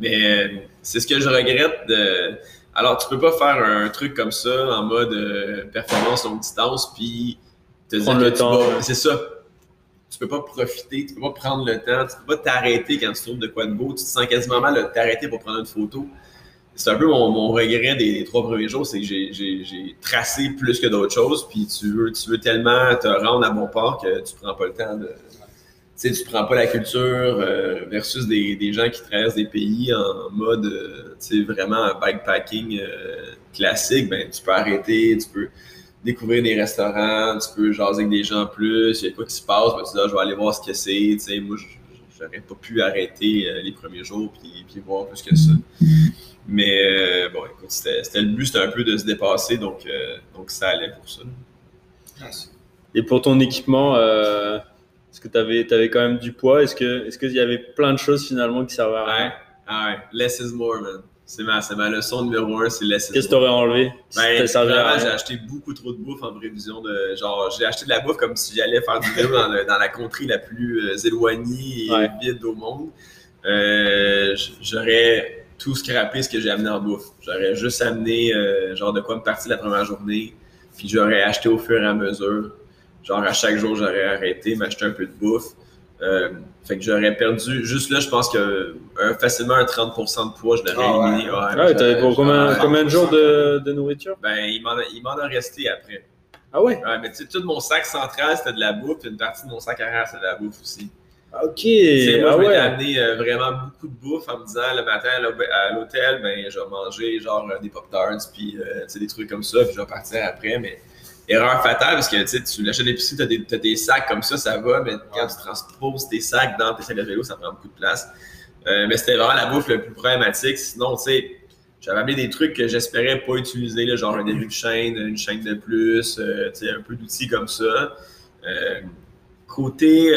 S2: Mais euh, c'est ce que je regrette de. Alors, tu peux pas faire un truc comme ça en mode euh, performance longue distance, puis te dire que
S1: le
S2: tu
S1: temps,
S2: vas-. C'est ça. Tu peux pas profiter, tu peux pas prendre le temps, tu peux pas t'arrêter quand tu trouves de quoi de beau. Tu te sens quasiment mal de t'arrêter pour prendre une photo. C'est un peu mon, regret des, trois premiers jours, c'est que j'ai- tracé plus que d'autres choses, puis tu veux, tu veux tellement te rendre à bon port que tu prends pas le temps de. Tu sais, tu prends pas la culture euh, versus des, des gens qui traversent des pays en mode, euh, tu sais, vraiment bikepacking euh, classique, ben tu peux arrêter, tu peux découvrir des restaurants, tu peux jaser avec des gens plus, il y a quoi qui se passe, ben tu dis, ah, je vais aller voir ce que c'est, tu sais, moi, je- j'aurais pas pu arrêter euh, les premiers jours puis, puis voir plus que ça. Mais euh, bon, écoute, c'était c'était le but, c'était un peu de se dépasser, donc, euh, donc ça allait pour ça.
S1: Et pour ton équipement, euh, est-ce que tu avais, quand même du poids? Est-ce qu'il est qu'il y avait plein de choses finalement qui servaient à rien?
S2: Ouais, ah ouais, less is more, man. C'est ma, ma leçon numéro un, c'est is
S1: Qu'est-ce que tu
S2: more.
S1: aurais enlevé
S2: Ben, j'ai
S1: rien
S2: acheté beaucoup trop de bouffe en prévision de. Genre, j'ai acheté de la bouffe comme si j'allais faire du vélo dans, le- dans la contrée la plus euh, éloignée et
S1: Ouais.
S2: vide au monde. Euh, j'aurais tout scrappé ce que j'ai amené en bouffe. J'aurais juste amené, euh, genre, de quoi me partir la première journée. Puis j'aurais acheté au fur et à mesure. Genre, à chaque jour, j'aurais arrêté, m'acheter un peu de bouffe. Fait que j'aurais perdu, juste là, je pense que euh, facilement un 30% de poids, je l'aurais
S3: Ah ouais.
S2: éliminé. Ouais,
S1: ouais, t'avais pour combien, combien de jours de, de nourriture?
S2: Ben, il m'en a, il m'en a resté après.
S1: Ah ouais?
S2: Ouais, mais tu sais, tout mon sac central, c'était de la bouffe, puis une partie de mon sac arrière, c'était de la bouffe aussi.
S1: Ok,
S2: Tu sais, moi,
S1: ah
S2: je m'étais
S1: ouais.
S2: amené euh, vraiment beaucoup de bouffe en me disant le matin à l'hôtel, ben, je vais manger genre euh, des Pop-Tarts, puis euh, des trucs comme ça, puis je vais partir après. Mais erreur fatale, parce que tu l'achètes d'épicerie, tu as, des- t'as des sacs comme ça, ça va, mais quand tu transposes tes sacs dans tes sacs de vélo, ça prend beaucoup de place. Euh, mais c'était vraiment la bouffe le plus problématique. Sinon, tu sais, j'avais amené des trucs que j'espérais pas utiliser, là, genre un début de chaîne, une chaîne de plus, euh, tu sais, un peu d'outils comme ça. Euh, côté,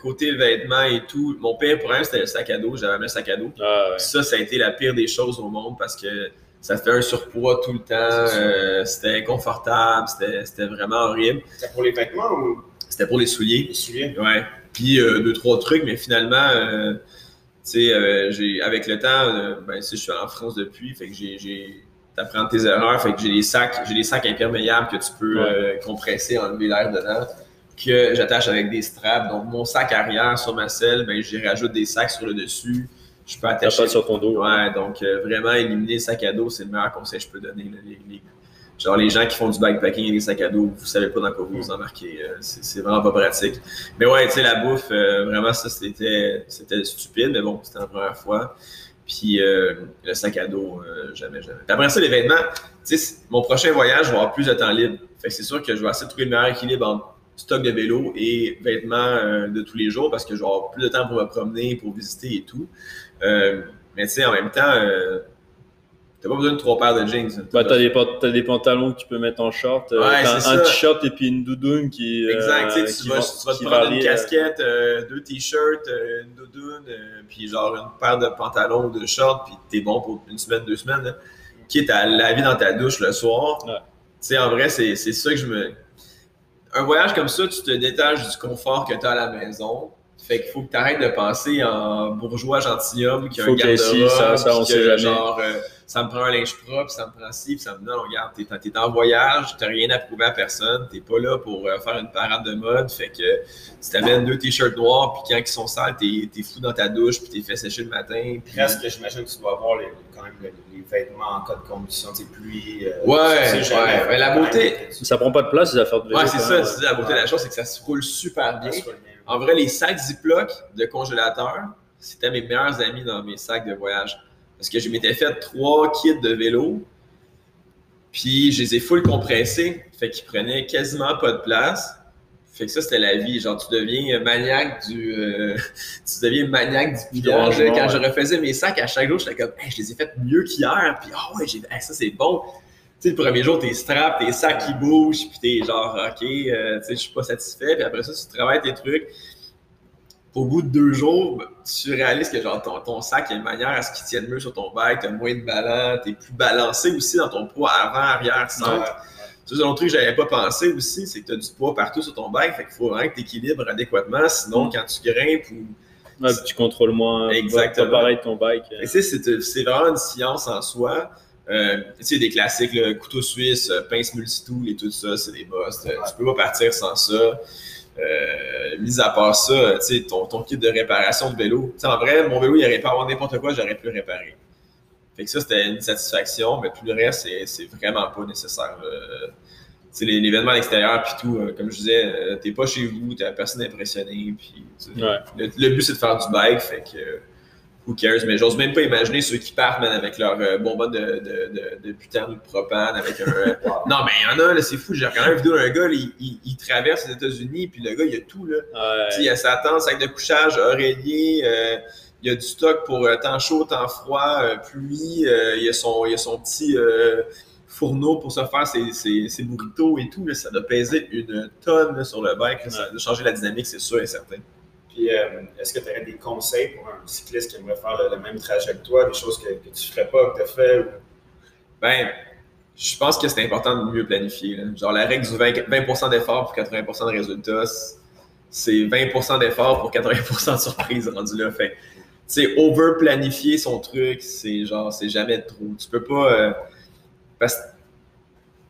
S2: côté vêtements et tout, mon pire problème, c'était le sac à dos. J'avais amené le sac à dos.
S1: Ah ouais.
S2: Ça, ça a été la pire des choses au monde parce que ça fait un surpoids tout le temps. Euh, c'était inconfortable. C'était c'était vraiment horrible.
S3: C'est pour les vêtements ou?
S2: C'était pour les souliers.
S3: les souliers?
S2: Ouais. Puis euh, deux, trois trucs, mais finalement, euh, tu sais, j'ai, avec le temps, euh, ben, je suis en France depuis, fait que j'ai, j'ai, t'apprends tes erreurs, fait que j'ai des sacs, j'ai des sacs imperméables que tu peux euh, compresser, enlever l'air dedans, que j'attache avec des straps. Donc, mon sac arrière sur ma selle, ben, j'y rajoute des sacs sur le dessus. Je peux attacher
S1: sur ton dos.
S2: Ouais, donc euh, vraiment éliminer le sac à dos, c'est le meilleur conseil que je peux donner. là. Les- les- genre les gens qui font du bikepacking et des sacs à dos, vous savez pas dans quoi vous vous embarquez. euh, c'est vraiment pas pratique. Mais ouais, tu sais, la bouffe, euh, vraiment ça c'était c'était stupide, mais bon, c'était la première fois. Puis euh, le sac à dos, jamais, jamais. Puis après ça, les vêtements, tu sais, mon prochain voyage, je vais avoir plus de temps libre. Fait que c'est sûr que je vais essayer de trouver le meilleur équilibre entre stock de vélo et vêtements de tous les jours parce que je vais avoir plus de temps pour me promener, pour visiter et tout. Euh, mais tu sais, en même temps, euh, T'as pas besoin de trois paires de jeans.
S1: Bah, t'as des, t'as des pantalons que tu peux mettre en short, euh,
S2: Ouais,
S1: un t-shirt et puis une doudoune qui. euh,
S2: Exact, tu
S1: qui
S2: vas,
S1: va-
S2: tu vas te prendre une casquette, deux t-shirts, une doudoune, puis genre une paire de pantalons ou de shorts, puis t'es bon pour une semaine, deux semaines. Là. Quitte à laver dans ta douche le soir.
S1: Ouais.
S2: Tu sais, en vrai, c'est c'est ça que je me. Un voyage comme ça, tu te détaches du confort que tu as à la maison. Fait qu'il faut que tu arrêtes de penser en bourgeois gentilhomme qui a
S1: Faut
S2: un garde-robe,
S1: ça, ça, on
S2: puis
S1: sait
S2: que,
S1: jamais.
S2: genre, euh, ça me prend un linge propre, ça me prend ci, puis ça me non, regarde, t'es, t'es en voyage, t'as rien à prouver à personne, t'es pas là pour euh, faire une parade de mode, fait que tu t'amènes deux t-shirts noirs, puis quand ils sont sales, t'es, t'es fou dans ta douche, puis t'es fait sécher le matin, puis...
S3: Reste que j'imagine que tu dois avoir les, quand même les, les vêtements en cas de condition, tu pluie. euh,
S2: Ouais,
S3: tu sais jamais.
S2: ouais, mais la beauté-
S1: Ça prend pas de place, les affaires de vélo.
S2: Ouais, c'est ça,
S1: même,
S2: c'est la beauté de la chose, c'est que ça se roule super bien. En vrai, les sacs Ziploc de congélateur, c'était mes meilleurs amis dans mes sacs de voyage. Parce que je m'étais fait trois kits de vélo, puis je les ai full compressés, fait qu'ils prenaient quasiment pas de place. Fait que ça, c'était la vie. Genre, tu deviens maniaque du, euh, tu deviens maniaque du
S1: rangement,
S2: Quand
S1: ouais.
S2: je refaisais mes sacs à chaque jour, j'étais comme, Hey, je les ai fait mieux qu'hier. Puis, ah ouais, j'ai, hey, ça c'est bon. Tu sais, le premier jour, tes straps, tes sacs qui bougent, puis t'es genre, ok, euh, tu sais, je suis pas satisfait. Puis après ça, tu travailles tes trucs. Au bout de deux jours, ben, tu réalises que genre ton, ton sac, il y a une manière à ce qu'il tienne mieux sur ton bike, t'as moins de ballon, t'es plus balancé aussi dans ton poids avant, arrière, centre. C'est un autre truc que j'avais pas pensé aussi, c'est que tu as du poids partout sur ton bike, fait qu'il faut vraiment que tu équilibres adéquatement, sinon
S1: Mm.
S2: quand tu grimpes ou.
S1: Ouais, tu contrôles moins.
S2: Exactement.
S1: Pas pareil ton bike.
S2: C'est c'est vraiment une science en soi. Euh, tu sais, des classiques, le couteau suisse, euh, pince multitool et tout ça, c'est des boss. Tu peux pas partir sans ça. Euh, mis à part ça, tu sais, ton, ton kit de réparation de vélo. Tu sais, en vrai, mon vélo, il aurait pas avoir n'importe quoi, j'aurais pu le réparer. Fait que ça, c'était une satisfaction, mais tout le reste, c'est- c'est vraiment pas nécessaire. Euh, tu sais, les- l'événement à l'extérieur, puis tout, euh, comme je disais, euh, t'es pas chez vous, t'as personne impressionné, puis
S1: Ouais.
S2: le, le but, c'est de faire du bike, fait que euh, who cares, mais j'ose même pas imaginer ceux qui partent, man, avec leur euh, bonbonne de, de, de, de ou de propane, avec un... euh, non, mais il y en a, là, c'est fou, j'ai regardé une vidéo d'un gars, là, il, il- il traverse les États-Unis, puis le gars, il a tout, là.
S1: Ouais.
S2: Il y a sa tente, sac de couchage, oreiller, euh, il y a du stock pour euh, temps chaud, temps froid, euh, pluie, il, y a son, il a son petit fourneau pour se faire ses, ses, ses burritos et tout. là. ça doit peser une tonne là, sur le bike. Ça doit changer la dynamique, c'est sûr et certain.
S3: Euh, est-ce que tu aurais des conseils pour un cycliste qui aimerait faire le, même trajet que toi, des choses que, tu ferais pas, que tu as fait? Ou...
S2: Ben, je pense que c'est important de mieux planifier. Genre, la règle du 20, 20% d'effort pour 80% de résultats, c'est 20% d'effort pour 80% de surprise rendu là. Fait tu sais, over-planifier son truc, c'est genre, c'est jamais trop. Tu peux pas. euh, parce que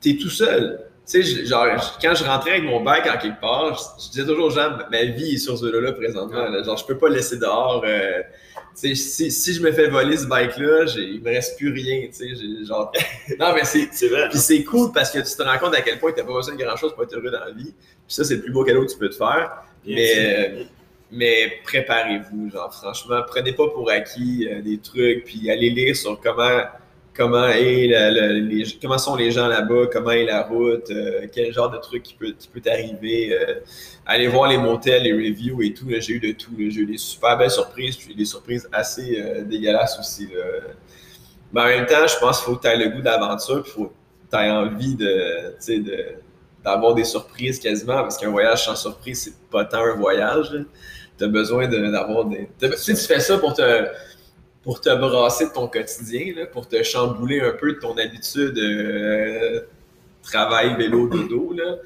S2: t'es tout seul. Tu sais, genre, quand je rentrais avec mon bike en quelque part, je, je disais toujours aux gens, ma vie est sur ce vélo-là présentement. là. Genre, je peux pas le laisser dehors. euh, tu sais, si, si je me fais voler ce bike-là, il me reste plus rien. Tu sais, j'ai- genre. Non, mais c'est.
S3: C'est vrai.
S2: Puis c'est cool parce que tu te rends compte à quel point tu n'as pas besoin de grand-chose pour être heureux dans la vie. Puis ça, c'est le plus beau cadeau que tu peux te faire.
S3: Bien
S2: Mais,
S3: dit.
S2: mais préparez-vous, genre franchement, prenez pas pour acquis euh, des trucs, puis allez lire sur comment comment est les, comment sont les gens là-bas, comment est la route, euh, quel genre de truc qui peut qui peut t'arriver. euh, allez voir les motels, les reviews et tout. J'ai eu de tout. J'ai eu des super belles surprises, des surprises assez euh, dégueulasses aussi. Mais en même temps, je pense qu'il faut que tu aies le goût d'aventure, puis il faut que tu aies envie d'avoir des surprises quasiment, parce qu'un voyage sans surprise, c'est pas tant un voyage. Tu as besoin d'avoir des. Tu sais, tu fais ça pour te, pour te brasser de ton quotidien, là, pour te chambouler un peu de ton habitude euh, travail, vélo, dodo. Là.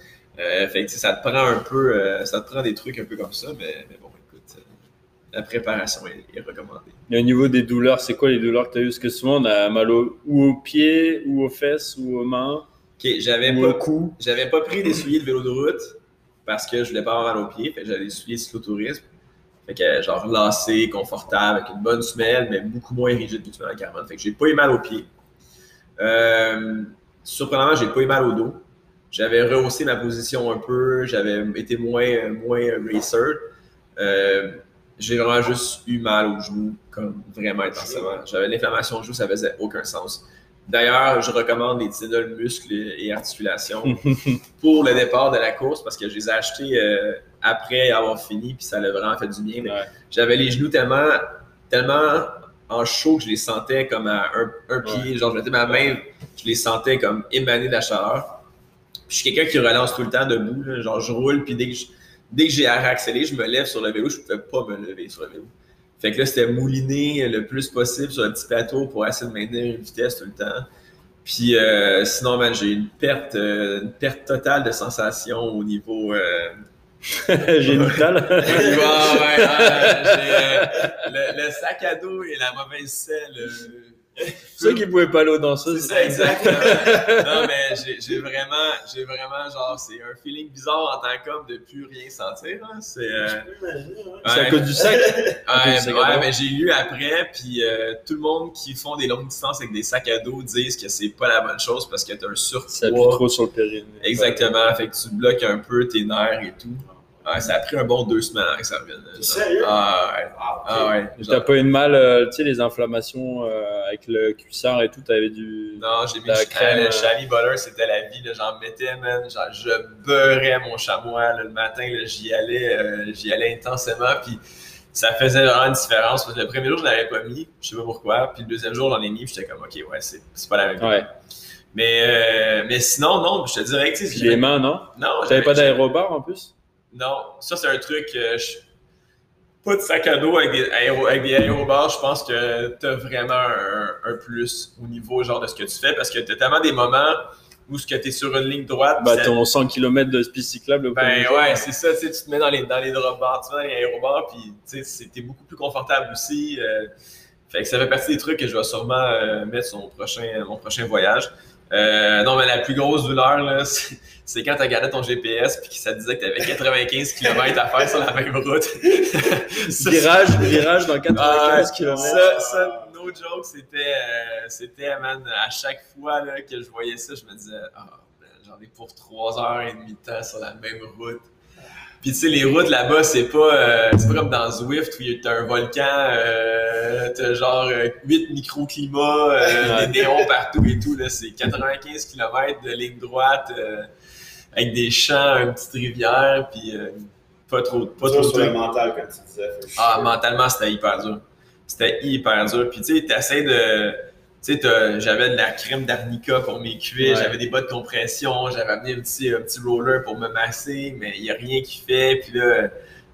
S2: Euh, fait que, ça te prend un peu, euh, ça te prend des trucs un peu comme ça, mais, mais bon, écoute, euh, la préparation est, est recommandée.
S1: Et au niveau des douleurs, c'est quoi les douleurs que tu as eues? Parce que souvent, on a mal au, ou aux pieds, ou aux fesses, ou aux mains,
S2: Ok, j'avais pas. J'avais pas pris des souliers de vélo de route parce que je voulais pas avoir mal aux pieds. Fait j'avais des souliers de cyclotourisme. Fait que genre lacé, confortable, avec une bonne semelle, mais beaucoup moins rigide que en carbone. Fait que j'ai pas eu mal aux pieds. Euh, surprenamment, j'ai pas eu mal au dos. J'avais rehaussé ma position un peu, j'avais été moins, moins racer. Euh, j'ai vraiment juste eu mal au genou, comme vraiment intensément. J'avais l'inflammation au genou, ça faisait aucun sens. D'ailleurs, je recommande les Tylenol muscles et articulations pour le départ de la course parce que je les ai achetés euh, après avoir fini puis ça a vraiment fait du bien. Mais
S1: Ouais.
S2: J'avais les genoux tellement, tellement en chaud que je les sentais comme à un, un pied. Genre, je mettais ma main, je les sentais comme émaner de la chaleur. Puis je suis quelqu'un qui relance tout le temps debout. Là. Genre, je roule, puis dès que je- dès que j'ai à réaccélérer, je me lève sur le vélo. Je pouvais pas me lever sur le vélo. Fait que là, c'était mouliner le plus possible sur le petit plateau pour essayer de maintenir une vitesse tout le temps. Puis euh, sinon, j'ai une perte, euh, une perte totale de sensation au niveau. Euh,
S1: Génital.
S2: ouais, euh, le, le sac à dos et la mauvaise selle. euh,
S1: Ceux qui pouvaient pas aller aux danseuses.
S2: c'est ça, exactement. non, mais j'ai, vraiment, j'ai vraiment, genre, c'est un feeling bizarre en tant qu'homme de plus rien sentir. hein. C'est. euh,
S1: C'est à
S2: ouais.
S1: cause du sac.
S2: Ouais,
S1: c'est
S2: mais, ouais, j'ai lu après, puis euh, tout le monde qui font des longues distances avec des sacs à dos disent que c'est pas la bonne chose parce que t'as un
S1: Ça appuie
S2: surpoids.
S1: trop sur le périnée.
S2: Exactement, fait que tu bloques un peu tes nerfs et tout. Ouais, ça a pris un bon deux semaines avant que ça revienne.
S3: Sérieux?
S2: Ah ouais.
S3: Ah.
S2: Ah ouais.
S1: T'as pas eu de mal, euh, tu sais, les inflammations euh, avec le cuissard et tout, t'avais du.
S2: Non, j'ai mis
S1: La
S2: le
S1: crème,
S2: le
S1: euh,
S2: chamois butter, c'était la vie. J'en mettais, man. Genre, je beurrais mon chamois là, le matin. J'y allais, euh, j'y allais intensément. Puis ça faisait vraiment une différence. Parce que le premier jour, je l'avais pas mis. Je sais pas pourquoi. Puis le deuxième jour, j'en ai mis. Puis j'étais comme, OK, ouais, c'est c'est pas la même chose.
S1: Ouais.
S2: Mais, euh, mais sinon, non, je te dirais que
S1: les mains, non?
S2: Non,
S1: T'avais
S2: j'avais-
S1: pas d'aérobar en plus?
S2: Non, ça c'est un truc. euh, je- Pas de sac à dos avec des, aéro... avec des aérobars, je pense que t'as vraiment un, un plus au niveau genre de ce que tu fais parce que t'as tellement des moments où ce que t'es sur une ligne droite.
S1: Bah,
S2: ça-
S1: ton 100 km de piste cyclable.
S2: ben ouais, c'est ça, tu tu te mets dans les, dans les drop bars, tu te mets dans les aérobars, puis tu beaucoup plus confortable aussi. euh, fait que ça fait partie des trucs que je vais sûrement euh, mettre sur mon prochain, mon prochain voyage. Euh, non, mais la plus grosse douleur, là, c'est quand tu regardais ton GPS puis que ça disait que tu avais 95 km à faire sur la même route. Ça,
S1: Virage, virage dans 95
S2: ah,
S1: km.
S2: Ça, ça, no joke, c'était, euh, c'était, man, à chaque fois là, que je voyais ça, je me disais, ah, man, j'en ai pour 3 heures et demie de temps sur la même route. Puis tu sais, les routes là-bas, c'est pas, euh, c'est pas comme dans Zwift où t'as un volcan, euh, t'as genre euh, 8 microclimats, euh,
S1: Ouais.
S2: des néons partout et tout. Là, c'est 95 km de ligne droite euh, avec des champs, une petite rivière, puis euh, pas trop, pas
S3: Pas
S2: trop
S3: sur le mental, comme tu disais.
S2: Ah, mentalement, c'était hyper dur. C'était hyper dur. Puis, tu sais, t'essaies de. Tu sais, j'avais de la crème d'arnica pour mes cuisses,
S1: Ouais.
S2: j'avais des bas de compression, j'avais amené un petit, un petit roller pour me masser, mais il n'y a rien qui fait. Puis là,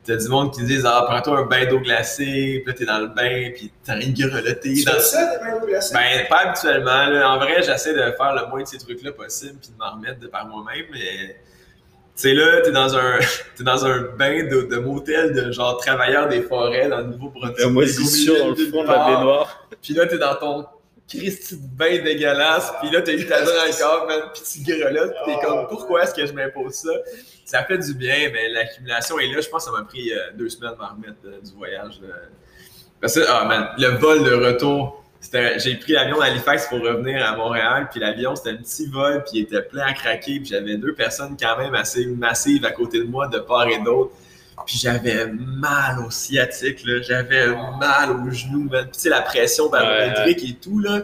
S2: t'as du monde qui disent Ah, prends-toi un bain d'eau glacée, puis là, t'es dans le bain, puis t'as rien de grelotter.
S3: Tu
S2: dans-
S3: fais ça, des mains glacées?
S2: Ben, pas habituellement. Là. En vrai, j'essaie de faire le moins de ces trucs-là possible, puis de m'en remettre de par moi-même, mais. Tu sais, là, t'es dans un, t'es dans un bain de, de motel de genre travailleurs des forêts dans le Nouveau-Brunswick.
S1: La moisissure dans le fond de la baignoire.
S2: Puis là, t'es dans ton Christy de bain dégueulasse, puis là, t'as eu ta encore, man, pis tu grelottes, pis t'es comme, pourquoi est-ce que je m'impose ça? Ça fait du bien, mais l'accumulation est là. Je pense que ça m'a pris euh, deux semaines de m'en remettre euh, du voyage. là. Parce que, ah man, le vol de retour, j'ai pris l'avion d'Halifax pour revenir à Montréal, puis l'avion, c'était un petit vol, puis il était plein à craquer, puis j'avais deux personnes quand même assez massives à côté de moi, de part et d'autre. Puis j'avais mal au sciatique. J'avais mal aux genoux, man. Puis tu sais, la pression barométrique et tout, là.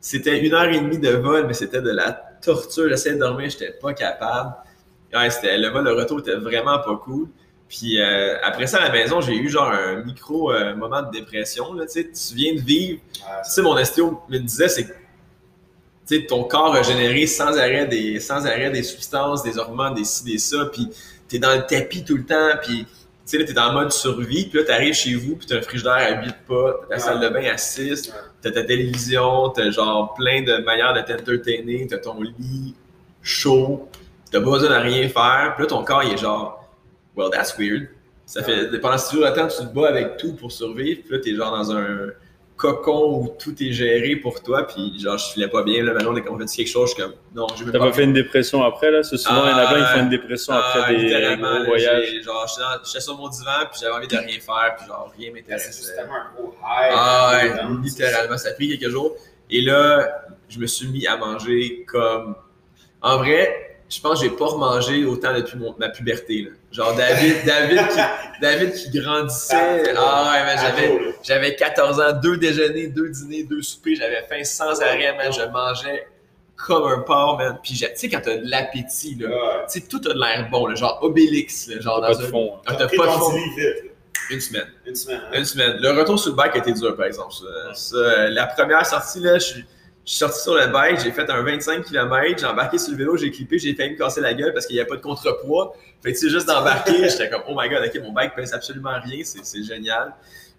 S2: C'était une heure et demie de vol, mais c'était de la torture. J'essayais de dormir, j'étais pas capable. Ouais, c'était, le vol de retour était vraiment pas cool. Puis euh, après ça, à la maison, j'ai eu genre un micro euh, moment de dépression, là. Tu viens de vivre tu sais, mon ostéo me disait, c'est que ton corps a généré sans arrêt des, sans arrêt des substances, des hormones, des ci, des ça, puis t'es dans le tapis tout le temps, puis tu sais, là, t'es dans le mode survie, puis là, t'arrives chez vous, puis t'as un frigidaire à 8 pas, t'as ta
S3: Ouais.
S2: salle de bain à 6,
S3: Ouais.
S2: t'as ta télévision, t'as genre plein de manières de t'entertainer, t'as ton lit chaud, t'as pas besoin de rien faire, puis là, ton corps, il est genre, well, that's weird. Ça fait, pendant ce jours de temps, tu te bats avec tout pour survivre, puis là, t'es genre dans un cocon où tout est géré pour toi, puis genre, je filais pas bien, là, maintenant, on est comme, on fait quelque chose, je suis comme, non, je
S1: T'as pas fait une dépression après, là? C'est souvent, il y en a plein qui font une dépression
S2: Ah,
S1: après des
S2: littéralement,
S1: gros
S2: là,
S1: voyages.
S2: Genre, j'étais sur mon divan, puis j'avais envie de rien faire, puis genre, rien m'intéressait.
S3: justement un gros high.
S2: Ah ouais, littéralement, ça a pris quelques jours. Et là, je me suis mis à manger comme... En vrai, je pense que j'ai pas remangé autant depuis mon- ma puberté. Là. Genre David, David, qui, David qui grandissait. Ah ouais, mais j'avais, j'avais 14 ans, deux déjeuners, deux dîners, deux soupers, j'avais faim sans arrêt, man. Je mangeais comme un porc, man. Puis tu sais, quand t'as de l'appétit, là,
S3: Ouais.
S2: tu sais, tout a de l'air bon, là, genre Obélix, là, genre
S1: T'as
S2: dans un...
S1: fond.
S2: Ah, t'as pas de fond. Une semaine.
S3: Une semaine. hein?
S2: Une semaine. Le retour sur le bike a été dur, par exemple. Ça- ça, euh, la première sortie, là, je suis je suis sorti sur le bike, j'ai fait un 25 km, j'ai embarqué sur le vélo, j'ai clippé, j'ai failli me casser la gueule parce qu'il n'y a pas de contrepoids. Fait que c'est juste d'embarquer, j'étais comme, oh my god, ok, mon bike pèse absolument rien, c'est c'est génial.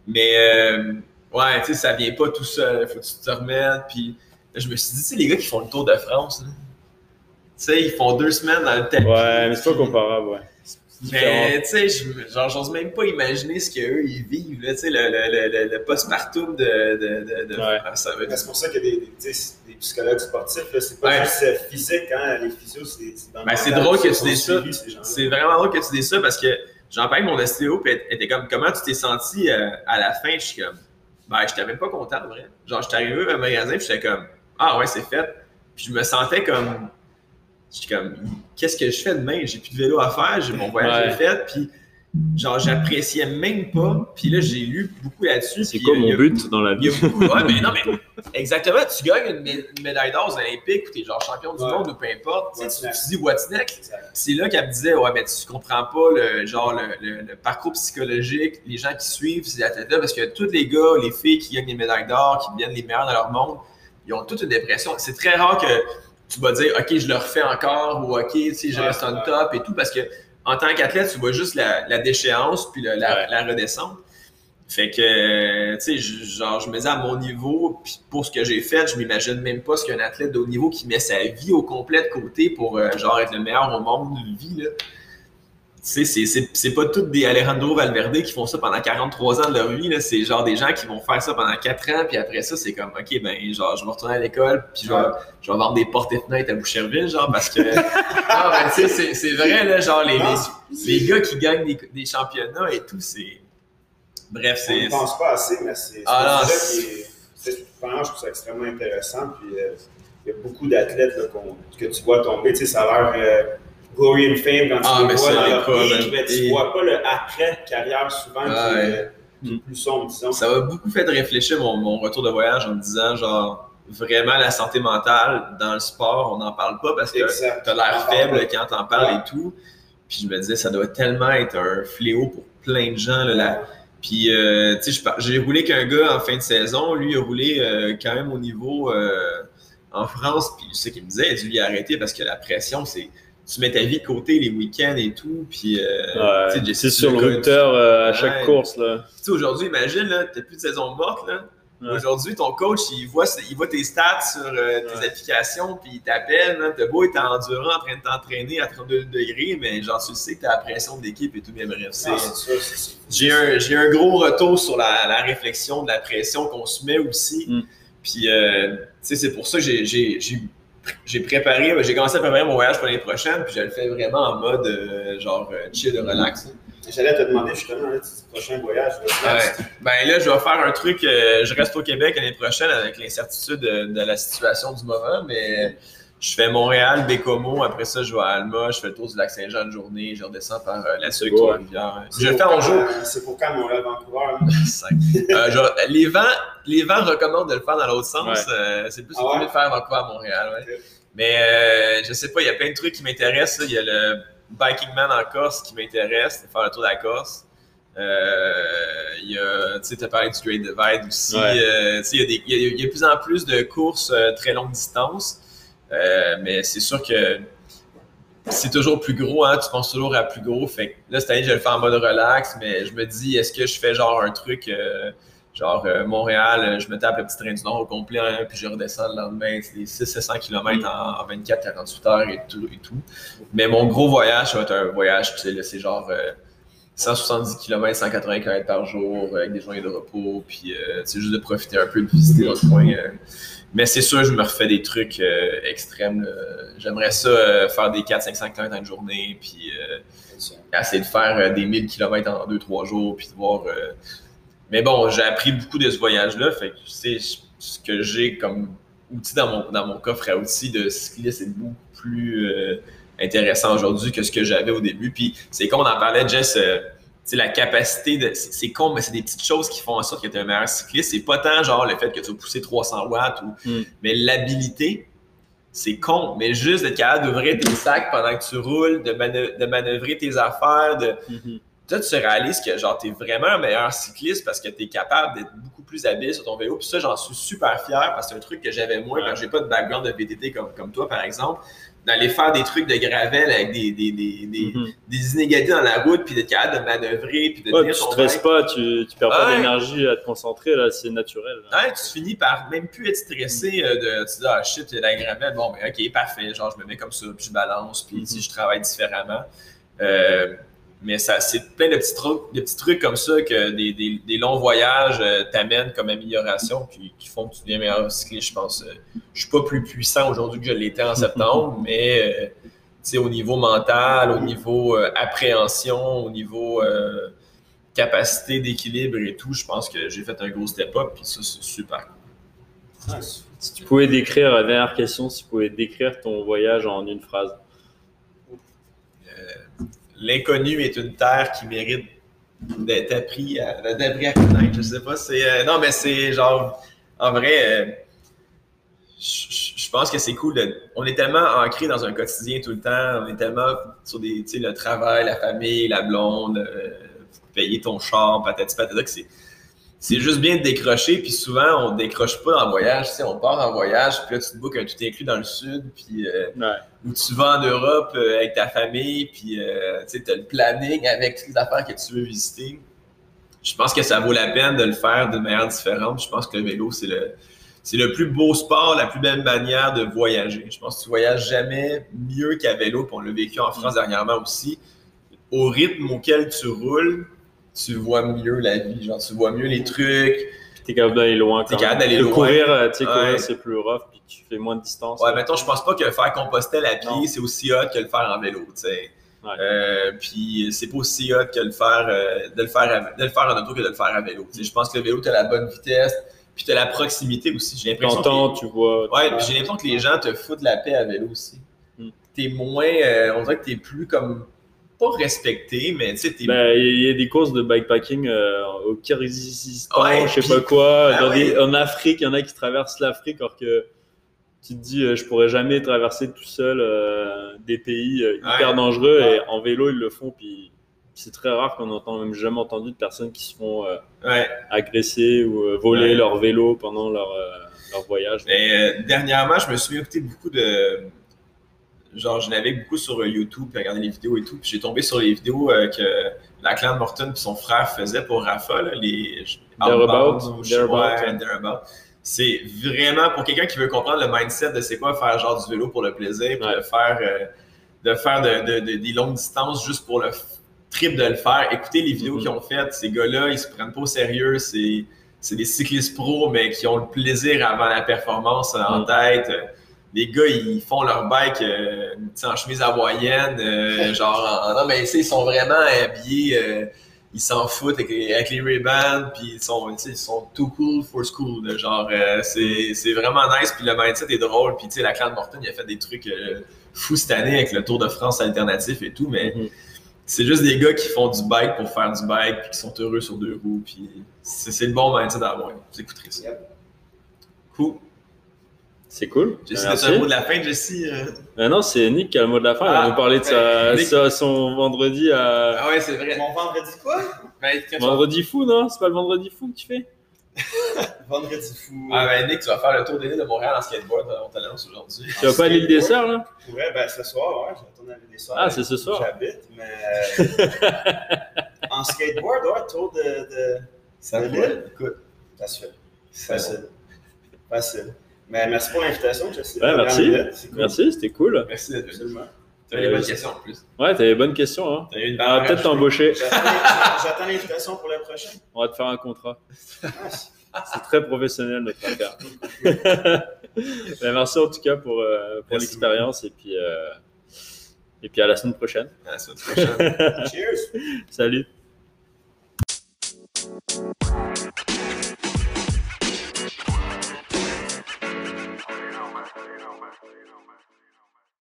S2: Mais, euh, ouais, tu sais, ça vient pas tout seul, faut que tu te remettes. Puis, là, je me suis dit, tu sais, les gars qui font le Tour de France, là, tu sais, ils font deux semaines dans le tapis.
S1: Ouais, mais c'est pas comparable, ouais.
S2: Mais tu sais, je- genre, j'ose même pas imaginer ce qu'eux ils vivent, là, tu sais, le, le, le, le postpartum de. de, de, de-
S1: Ouais.
S2: ah, ça veut
S3: C'est pour ça qu'il y a des, des, psychologues sportifs, là, c'est pas
S2: Ouais.
S3: juste euh, physique, hein, les physios, c'est c'est dans le
S2: Ben, c'est drôle que tu dises ça. C'est vraiment drôle que tu dises ça parce que j'en parlais avec mon ostéo, puis elle était comme, comment tu t'es senti euh, à la fin? Je suis comme, ben, j'étais même pas content, en vrai. Genre, j'étais arrivé au magasin, puis j'étais comme, ah ouais, c'est fait. Puis je me sentais comme, j'étais comme, qu'est-ce que je fais demain? J'ai plus de vélo à faire, j'ai mon voyage
S1: Ouais.
S2: est fait, puis genre, j'appréciais même pas. Puis là, j'ai lu beaucoup là-dessus.
S1: C'est quoi
S2: il y a-
S1: mon but dans la vie?
S2: a beaucoup. Ouais, mais non, mais exactement. Tu gagnes une, mé- une médaille d'or aux Olympiques ou t'es genre champion du
S3: Ouais.
S2: monde ou peu importe. Tu, sais, tu,
S3: Wozniak.
S2: tu dis Wozniak.
S3: Exact.
S2: C'est là qu'elle me disait, ouais, mais tu comprends pas le genre le, le- le parcours psychologique, les gens qui suivent ces athlètes-là, parce que tous les gars, les filles qui gagnent des médailles d'or, qui deviennent les meilleurs dans leur monde, ils ont toute une dépression. C'est très rare que tu vas dire, OK, je le refais encore, ou OK, tu sais, je
S3: Ouais,
S2: reste on
S3: ouais.
S2: top et tout, parce que en tant qu'athlète, tu vois juste la, la déchéance puis la,
S1: Ouais.
S2: la redescente. Fait que, tu sais, genre, je me disais à mon niveau, puis pour ce que j'ai fait, je m'imagine même pas ce qu'un athlète de haut niveau qui met sa vie au complet de côté pour, euh, genre, être le meilleur au monde vie, là. Sais, c'est- c'est c'est pas tous des Alejandro Valverde qui font ça pendant 43 ans de leur vie, là. C'est genre des gens qui vont faire ça pendant 4 ans, puis après ça, c'est comme, OK, ben, genre, je vais retourner à l'école, puis je vais, je vais vendre des portes et fenêtres à Boucherville, genre, parce que. non, ben, tu sais, c'est- c'est vrai, là, genre, les, les, les gars qui gagnent des, des championnats et tout, c'est. Bref,
S3: On
S2: c'est.
S3: ne pense pas assez, mais c'est c'est
S2: Ah,
S3: je trouve ça extrêmement intéressant. Puis euh, il y a beaucoup d'athlètes que tu vois tomber. Tu sais, ça a l'air euh, glory and fame quand tu
S2: Ah,
S3: les vois dans leur mais tu vois pas le après-carrière souvent
S2: Ah,
S3: qui,
S2: ouais.
S3: est, euh, qui est plus sombre, disons.
S2: Ça m'a beaucoup fait réfléchir mon, mon retour de voyage en me disant, genre, vraiment la santé mentale dans le sport, on n'en parle pas parce que
S3: Exact.
S2: t'as l'air faible quand t'en parles
S3: Ouais.
S2: et tout. Puis je me disais, ça doit tellement être un fléau pour plein de gens. Là, Puis, euh, tu sais, j'ai roulé qu'un gars en fin de saison. Lui, il a roulé euh, quand même au niveau euh, en France. Puis, ce qu'il me disait, il a dû lui arrêter parce que la pression, c'est. Tu mets ta vie de côté les week-ends et tout. Puis, euh,
S1: Ouais,
S2: tu
S1: c'est sur le routeur euh, à
S2: Ouais.
S1: chaque course. Là.
S2: tu sais, aujourd'hui, imagine, là, t'as plus de saison morte, là.
S1: Ouais.
S2: Aujourd'hui, ton coach, il voit, il voit tes stats sur euh, tes
S1: Ouais.
S2: applications, puis il t'appelle. T'as beau être endurant, en train de t'entraîner à 32 degrés, mais genre, tu sais que t'as la pression de l'équipe et tout, mais bref, c'est...
S3: Non, c'est ça, c'est ça.
S2: J'ai un, j'ai un gros retour sur la, la réflexion de la pression qu'on se met aussi.
S1: Mm.
S2: Puis, euh, tu sais, c'est pour ça que j'ai- j'ai j'ai- j'ai préparé, j'ai commencé à préparer mon voyage pour l'année prochaine, puis je le fais vraiment en mode, euh, genre, euh, chill, relax.
S3: J'allais te demander justement, là, tu prochain voyage. là,
S2: Ouais. Ben là, je vais faire un truc. euh, je reste au Québec l'année prochaine avec l'incertitude de, de la situation du moment, mais je fais Montréal, Bécomo. Après ça, je vais à Alma. Je fais le tour du lac Saint-Jean une journée. Je redescends par euh, la Sucre, rivière. Je le fais en jour.
S3: C'est pour quand Montréal-Vancouver? là?
S2: Cinq. Euh, les, vents, les vents recommandent de le faire dans l'autre sens.
S1: Ouais.
S2: Euh, c'est plus
S3: Ah ouais?
S2: de faire Vancouver à Montréal. ouais. Mais euh, je sais pas, il y a plein de trucs qui m'intéressent. Il y a le Biking Man en Corse qui m'intéresse, faire le tour de la Corse. Euh, il y a, tu sais, tu as parlé du Great Divide aussi.
S1: Ouais.
S2: Euh, tu sais, il y, a de plus en plus de courses euh, très longue distance. Euh, mais c'est sûr que c'est toujours plus gros, hein, tu penses toujours à plus gros. Fait que là, cette année, je vais le faire en mode relax, mais je me dis, est-ce que je fais genre un truc, euh, genre euh, Montréal, je me tape le petit train du Nord au complet, hein, puis je redescends le lendemain, c'est des 600 km en, en 24-48 heures et tout, et tout. Mais mon gros voyage, ça va être un voyage, tu sais, c'est genre euh, 170 km, 180 km par jour, avec des journées de repos, puis euh, c'est juste de profiter un peu, de visiter notre coin. euh. Mais c'est sûr, je me refais des trucs euh, extrêmes. J'aimerais ça euh, faire des 400-500 km en une journée, puis euh, essayer de faire des 1000 km en 2-3 jours, puis de voir. Mais bon, j'ai appris beaucoup de ce voyage-là, fait que tu sais, ce que j'ai comme outil dans mon, dans mon coffre à outils de cycliste est beaucoup plus intéressant aujourd'hui que ce que j'avais au début. Puis c'est con, on en parlait, Jess. Sais, la capacité de. C'est c'est con, mais c'est des petites choses qui font en sorte que tu es un meilleur cycliste. C'est pas tant genre le fait que tu vas pousser 300 watts ou.
S1: Mm.
S2: Mais l'habilité, c'est con. Mais juste d'être capable d'ouvrir tes sacs pendant que tu roules, de, manœ- de manœuvrer tes affaires, de,
S1: Mhm.
S2: toi, tu réalises que genre, tu es vraiment un meilleur cycliste parce que tu es capable d'être beaucoup plus habile sur ton vélo. Puis ça, j'en suis super fier parce que c'est un truc que j'avais moins quand j'ai pas de background de VTT comme, comme toi, par exemple. D'aller faire des trucs de gravel avec des, des, des, des,
S1: Mhm.
S2: des inégalités dans la route, puis d'être capable de manœuvrer, puis de
S1: Ouais,
S2: tenir
S1: tu
S2: ton
S1: stresses pas, tu, tu perds pas
S2: Ouais.
S1: d'énergie à te concentrer, là, c'est naturel. là.
S2: Ouais, tu finis par même plus être stressé euh, de tu dis ah shit il y a la gravel bon ben ok parfait genre je me mets comme ça puis je balance puis tu sais, je travaille différemment Euh, mais ça c'est plein de petits trucs de petits trucs comme ça que des, des, des longs voyages euh, t'amènent comme amélioration qui, qui font que tu deviens meilleur cycliste je pense Euh, je suis pas plus puissant aujourd'hui que je l'étais en septembre mais euh, tu sais au niveau mental au niveau euh, appréhension au niveau euh, capacité d'équilibre et tout, je pense que j'ai fait un gros step-up, puis ça, c'est super.
S1: Si tu pouvais décrire, la dernière question, si tu pouvais décrire ton voyage en une phrase.
S2: L'inconnu est une terre qui mérite d'être appris à, appris à connaître. Je sais pas, c'est. euh, non, mais c'est genre. En vrai, euh, je pense que c'est cool. On est tellement ancré dans un quotidien tout le temps. On est tellement sur des. Le travail, la famille, la blonde, euh, payer ton char, patati patata, que c'est. C'est juste bien de décrocher, puis souvent, on décroche pas le voyage. Tu sais, on part en voyage, puis là, tu te bookes un tout inclus dans le sud, puis euh,
S1: Ouais.
S2: où tu vas en Europe euh, avec ta famille, puis euh, tu as le planning avec toutes les affaires que tu veux visiter. Je pense que ça vaut la peine de le faire d'une manière différente. Je pense que le vélo, c'est le, c'est le plus beau sport, la plus belle manière de voyager. Je pense que tu voyages jamais mieux qu'à vélo, puis on l'a vécu en France dernièrement aussi. Au rythme auquel tu roules, tu vois mieux la vie. Genre, tu vois mieux les trucs.
S1: T'es capable d'aller loin.
S2: T'es capable d'aller
S1: Le
S2: loin.
S1: Courir, euh, tu sais,
S2: Ouais.
S1: c'est plus rough, puis tu fais moins de distance.
S2: Ouais, mettons, je pense pas que faire Compostelle à pied, c'est aussi hot que le faire en vélo, tu sais.
S1: Ouais.
S2: Euh, puis c'est pas aussi hot que le faire, euh, de, le faire à, de le faire en auto que de le faire à vélo. Tu je pense que le vélo, t'as la bonne vitesse, puis t'as la proximité aussi. J'ai l'impression que
S1: T'entends, tu vois. tu
S2: Ouais, j'ai l'impression que les gens te foutent la paix à vélo aussi.
S1: Hmm.
S2: T'es moins, euh, on dirait que t'es plus comme, pas respecté, mais tu sais.
S1: Ben, Il y a des courses de bikepacking euh, au Kyrgyzstan,
S2: Ouais,
S1: je sais pas quoi.
S2: Ah
S1: dans
S2: ouais.
S1: des- en Afrique, il y en a qui traversent l'Afrique alors que tu te dis, euh, je pourrais jamais traverser tout seul euh, des pays hyper
S2: Ouais.
S1: dangereux et en vélo, ils le font. Puis c'est très rare qu'on entend même jamais entendu de personnes qui se font euh,
S2: Ouais.
S1: agresser ou euh, voler
S2: Ouais.
S1: leur vélo pendant leur, euh, leur voyage.
S2: Mais dernièrement, je me suis écouté beaucoup de. Genre, je navigue beaucoup sur euh, YouTube, puis regarder les vidéos et tout. Puis j'ai tombé sur les vidéos euh, que la clan Morton et son frère faisaient pour Rafa, là, les. Outbound. C'est vraiment pour quelqu'un qui veut comprendre le mindset de c'est quoi faire genre du vélo pour le plaisir, puis
S1: Ouais.
S2: de faire, euh, de faire de, de- de- des longues distances juste pour le trip de le faire. Écoutez les vidéos
S1: Mhm.
S2: qu'ils ont faites, ces gars-là, ils se prennent pas au sérieux, c'est des cyclistes pros, mais qui ont le plaisir avant la performance en
S1: Mhm.
S2: tête. Les gars, ils font leur bike euh, en chemise hawaïenne, euh, genre, en- non, mais tu sais, ils sont vraiment habillés, euh, ils s'en foutent avec les, avec les Ray-Ban, puis ils sont, tu sais, ils sont too cool for school, là, genre, euh, c'est c'est vraiment nice, puis le mindset est drôle, puis tu sais, la clan de Morton, il a fait des trucs euh, fous cette année avec le Tour de France alternatif et tout, mais
S1: Mhm.
S2: c'est juste des gars qui font du bike pour faire du bike, puis qui sont heureux sur deux roues, puis c'est c'est le bon mindset d'avoir. Vous écouterez ça.
S3: Yep.
S2: Cool.
S1: C'est cool.
S2: Jessie, t'as un mot de la fin, Jessie? euh?
S1: Euh, non, c'est Nick qui a le mot de la fin. Il
S2: Ah,
S1: va nous parler de sa,
S2: ouais. Nick.
S1: sa- son vendredi à.
S2: Ah ouais, c'est vrai.
S3: Mon vendredi quoi?
S2: Ben, tu
S1: Vendredi fou, non? C'est pas le vendredi fou que tu fais?
S3: Vendredi fou.
S2: Ah ben Nick, tu vas faire le tour des îles de Montréal en skateboard, on t'annonce aujourd'hui.
S1: Tu vas pas à l'île des Sœurs, là?
S3: Ouais, ben ce soir, ouais, je retourne à l'île des Sœurs.
S1: Ah, c'est ce soir.
S3: J'habite, mais. en skateboard, ouais, tour de. de...
S2: Ça
S3: De
S2: va,
S3: l'île?
S2: écoute.
S3: Ça se fait. Facile. Facile. Mais merci pour l'invitation.
S1: Ouais, merci.
S3: Cool.
S1: Merci, c'était cool.
S2: Merci d'être venu. T'as des
S1: Euh,
S2: bonnes questions en plus.
S1: Ouais, t'as des bonnes questions, hein.
S2: T'as eu une
S1: On va
S2: valeur
S1: peut-être t'embaucher.
S3: J'attends l'invitation pour le prochain.
S1: On va te faire un contrat.
S3: Ah,
S1: C'est très professionnel, notre affaire. Ben, merci en tout cas pour, euh, pour l'expérience et puis, euh, et puis à la semaine prochaine.
S2: À la semaine prochaine.
S3: Cheers!
S1: Salut.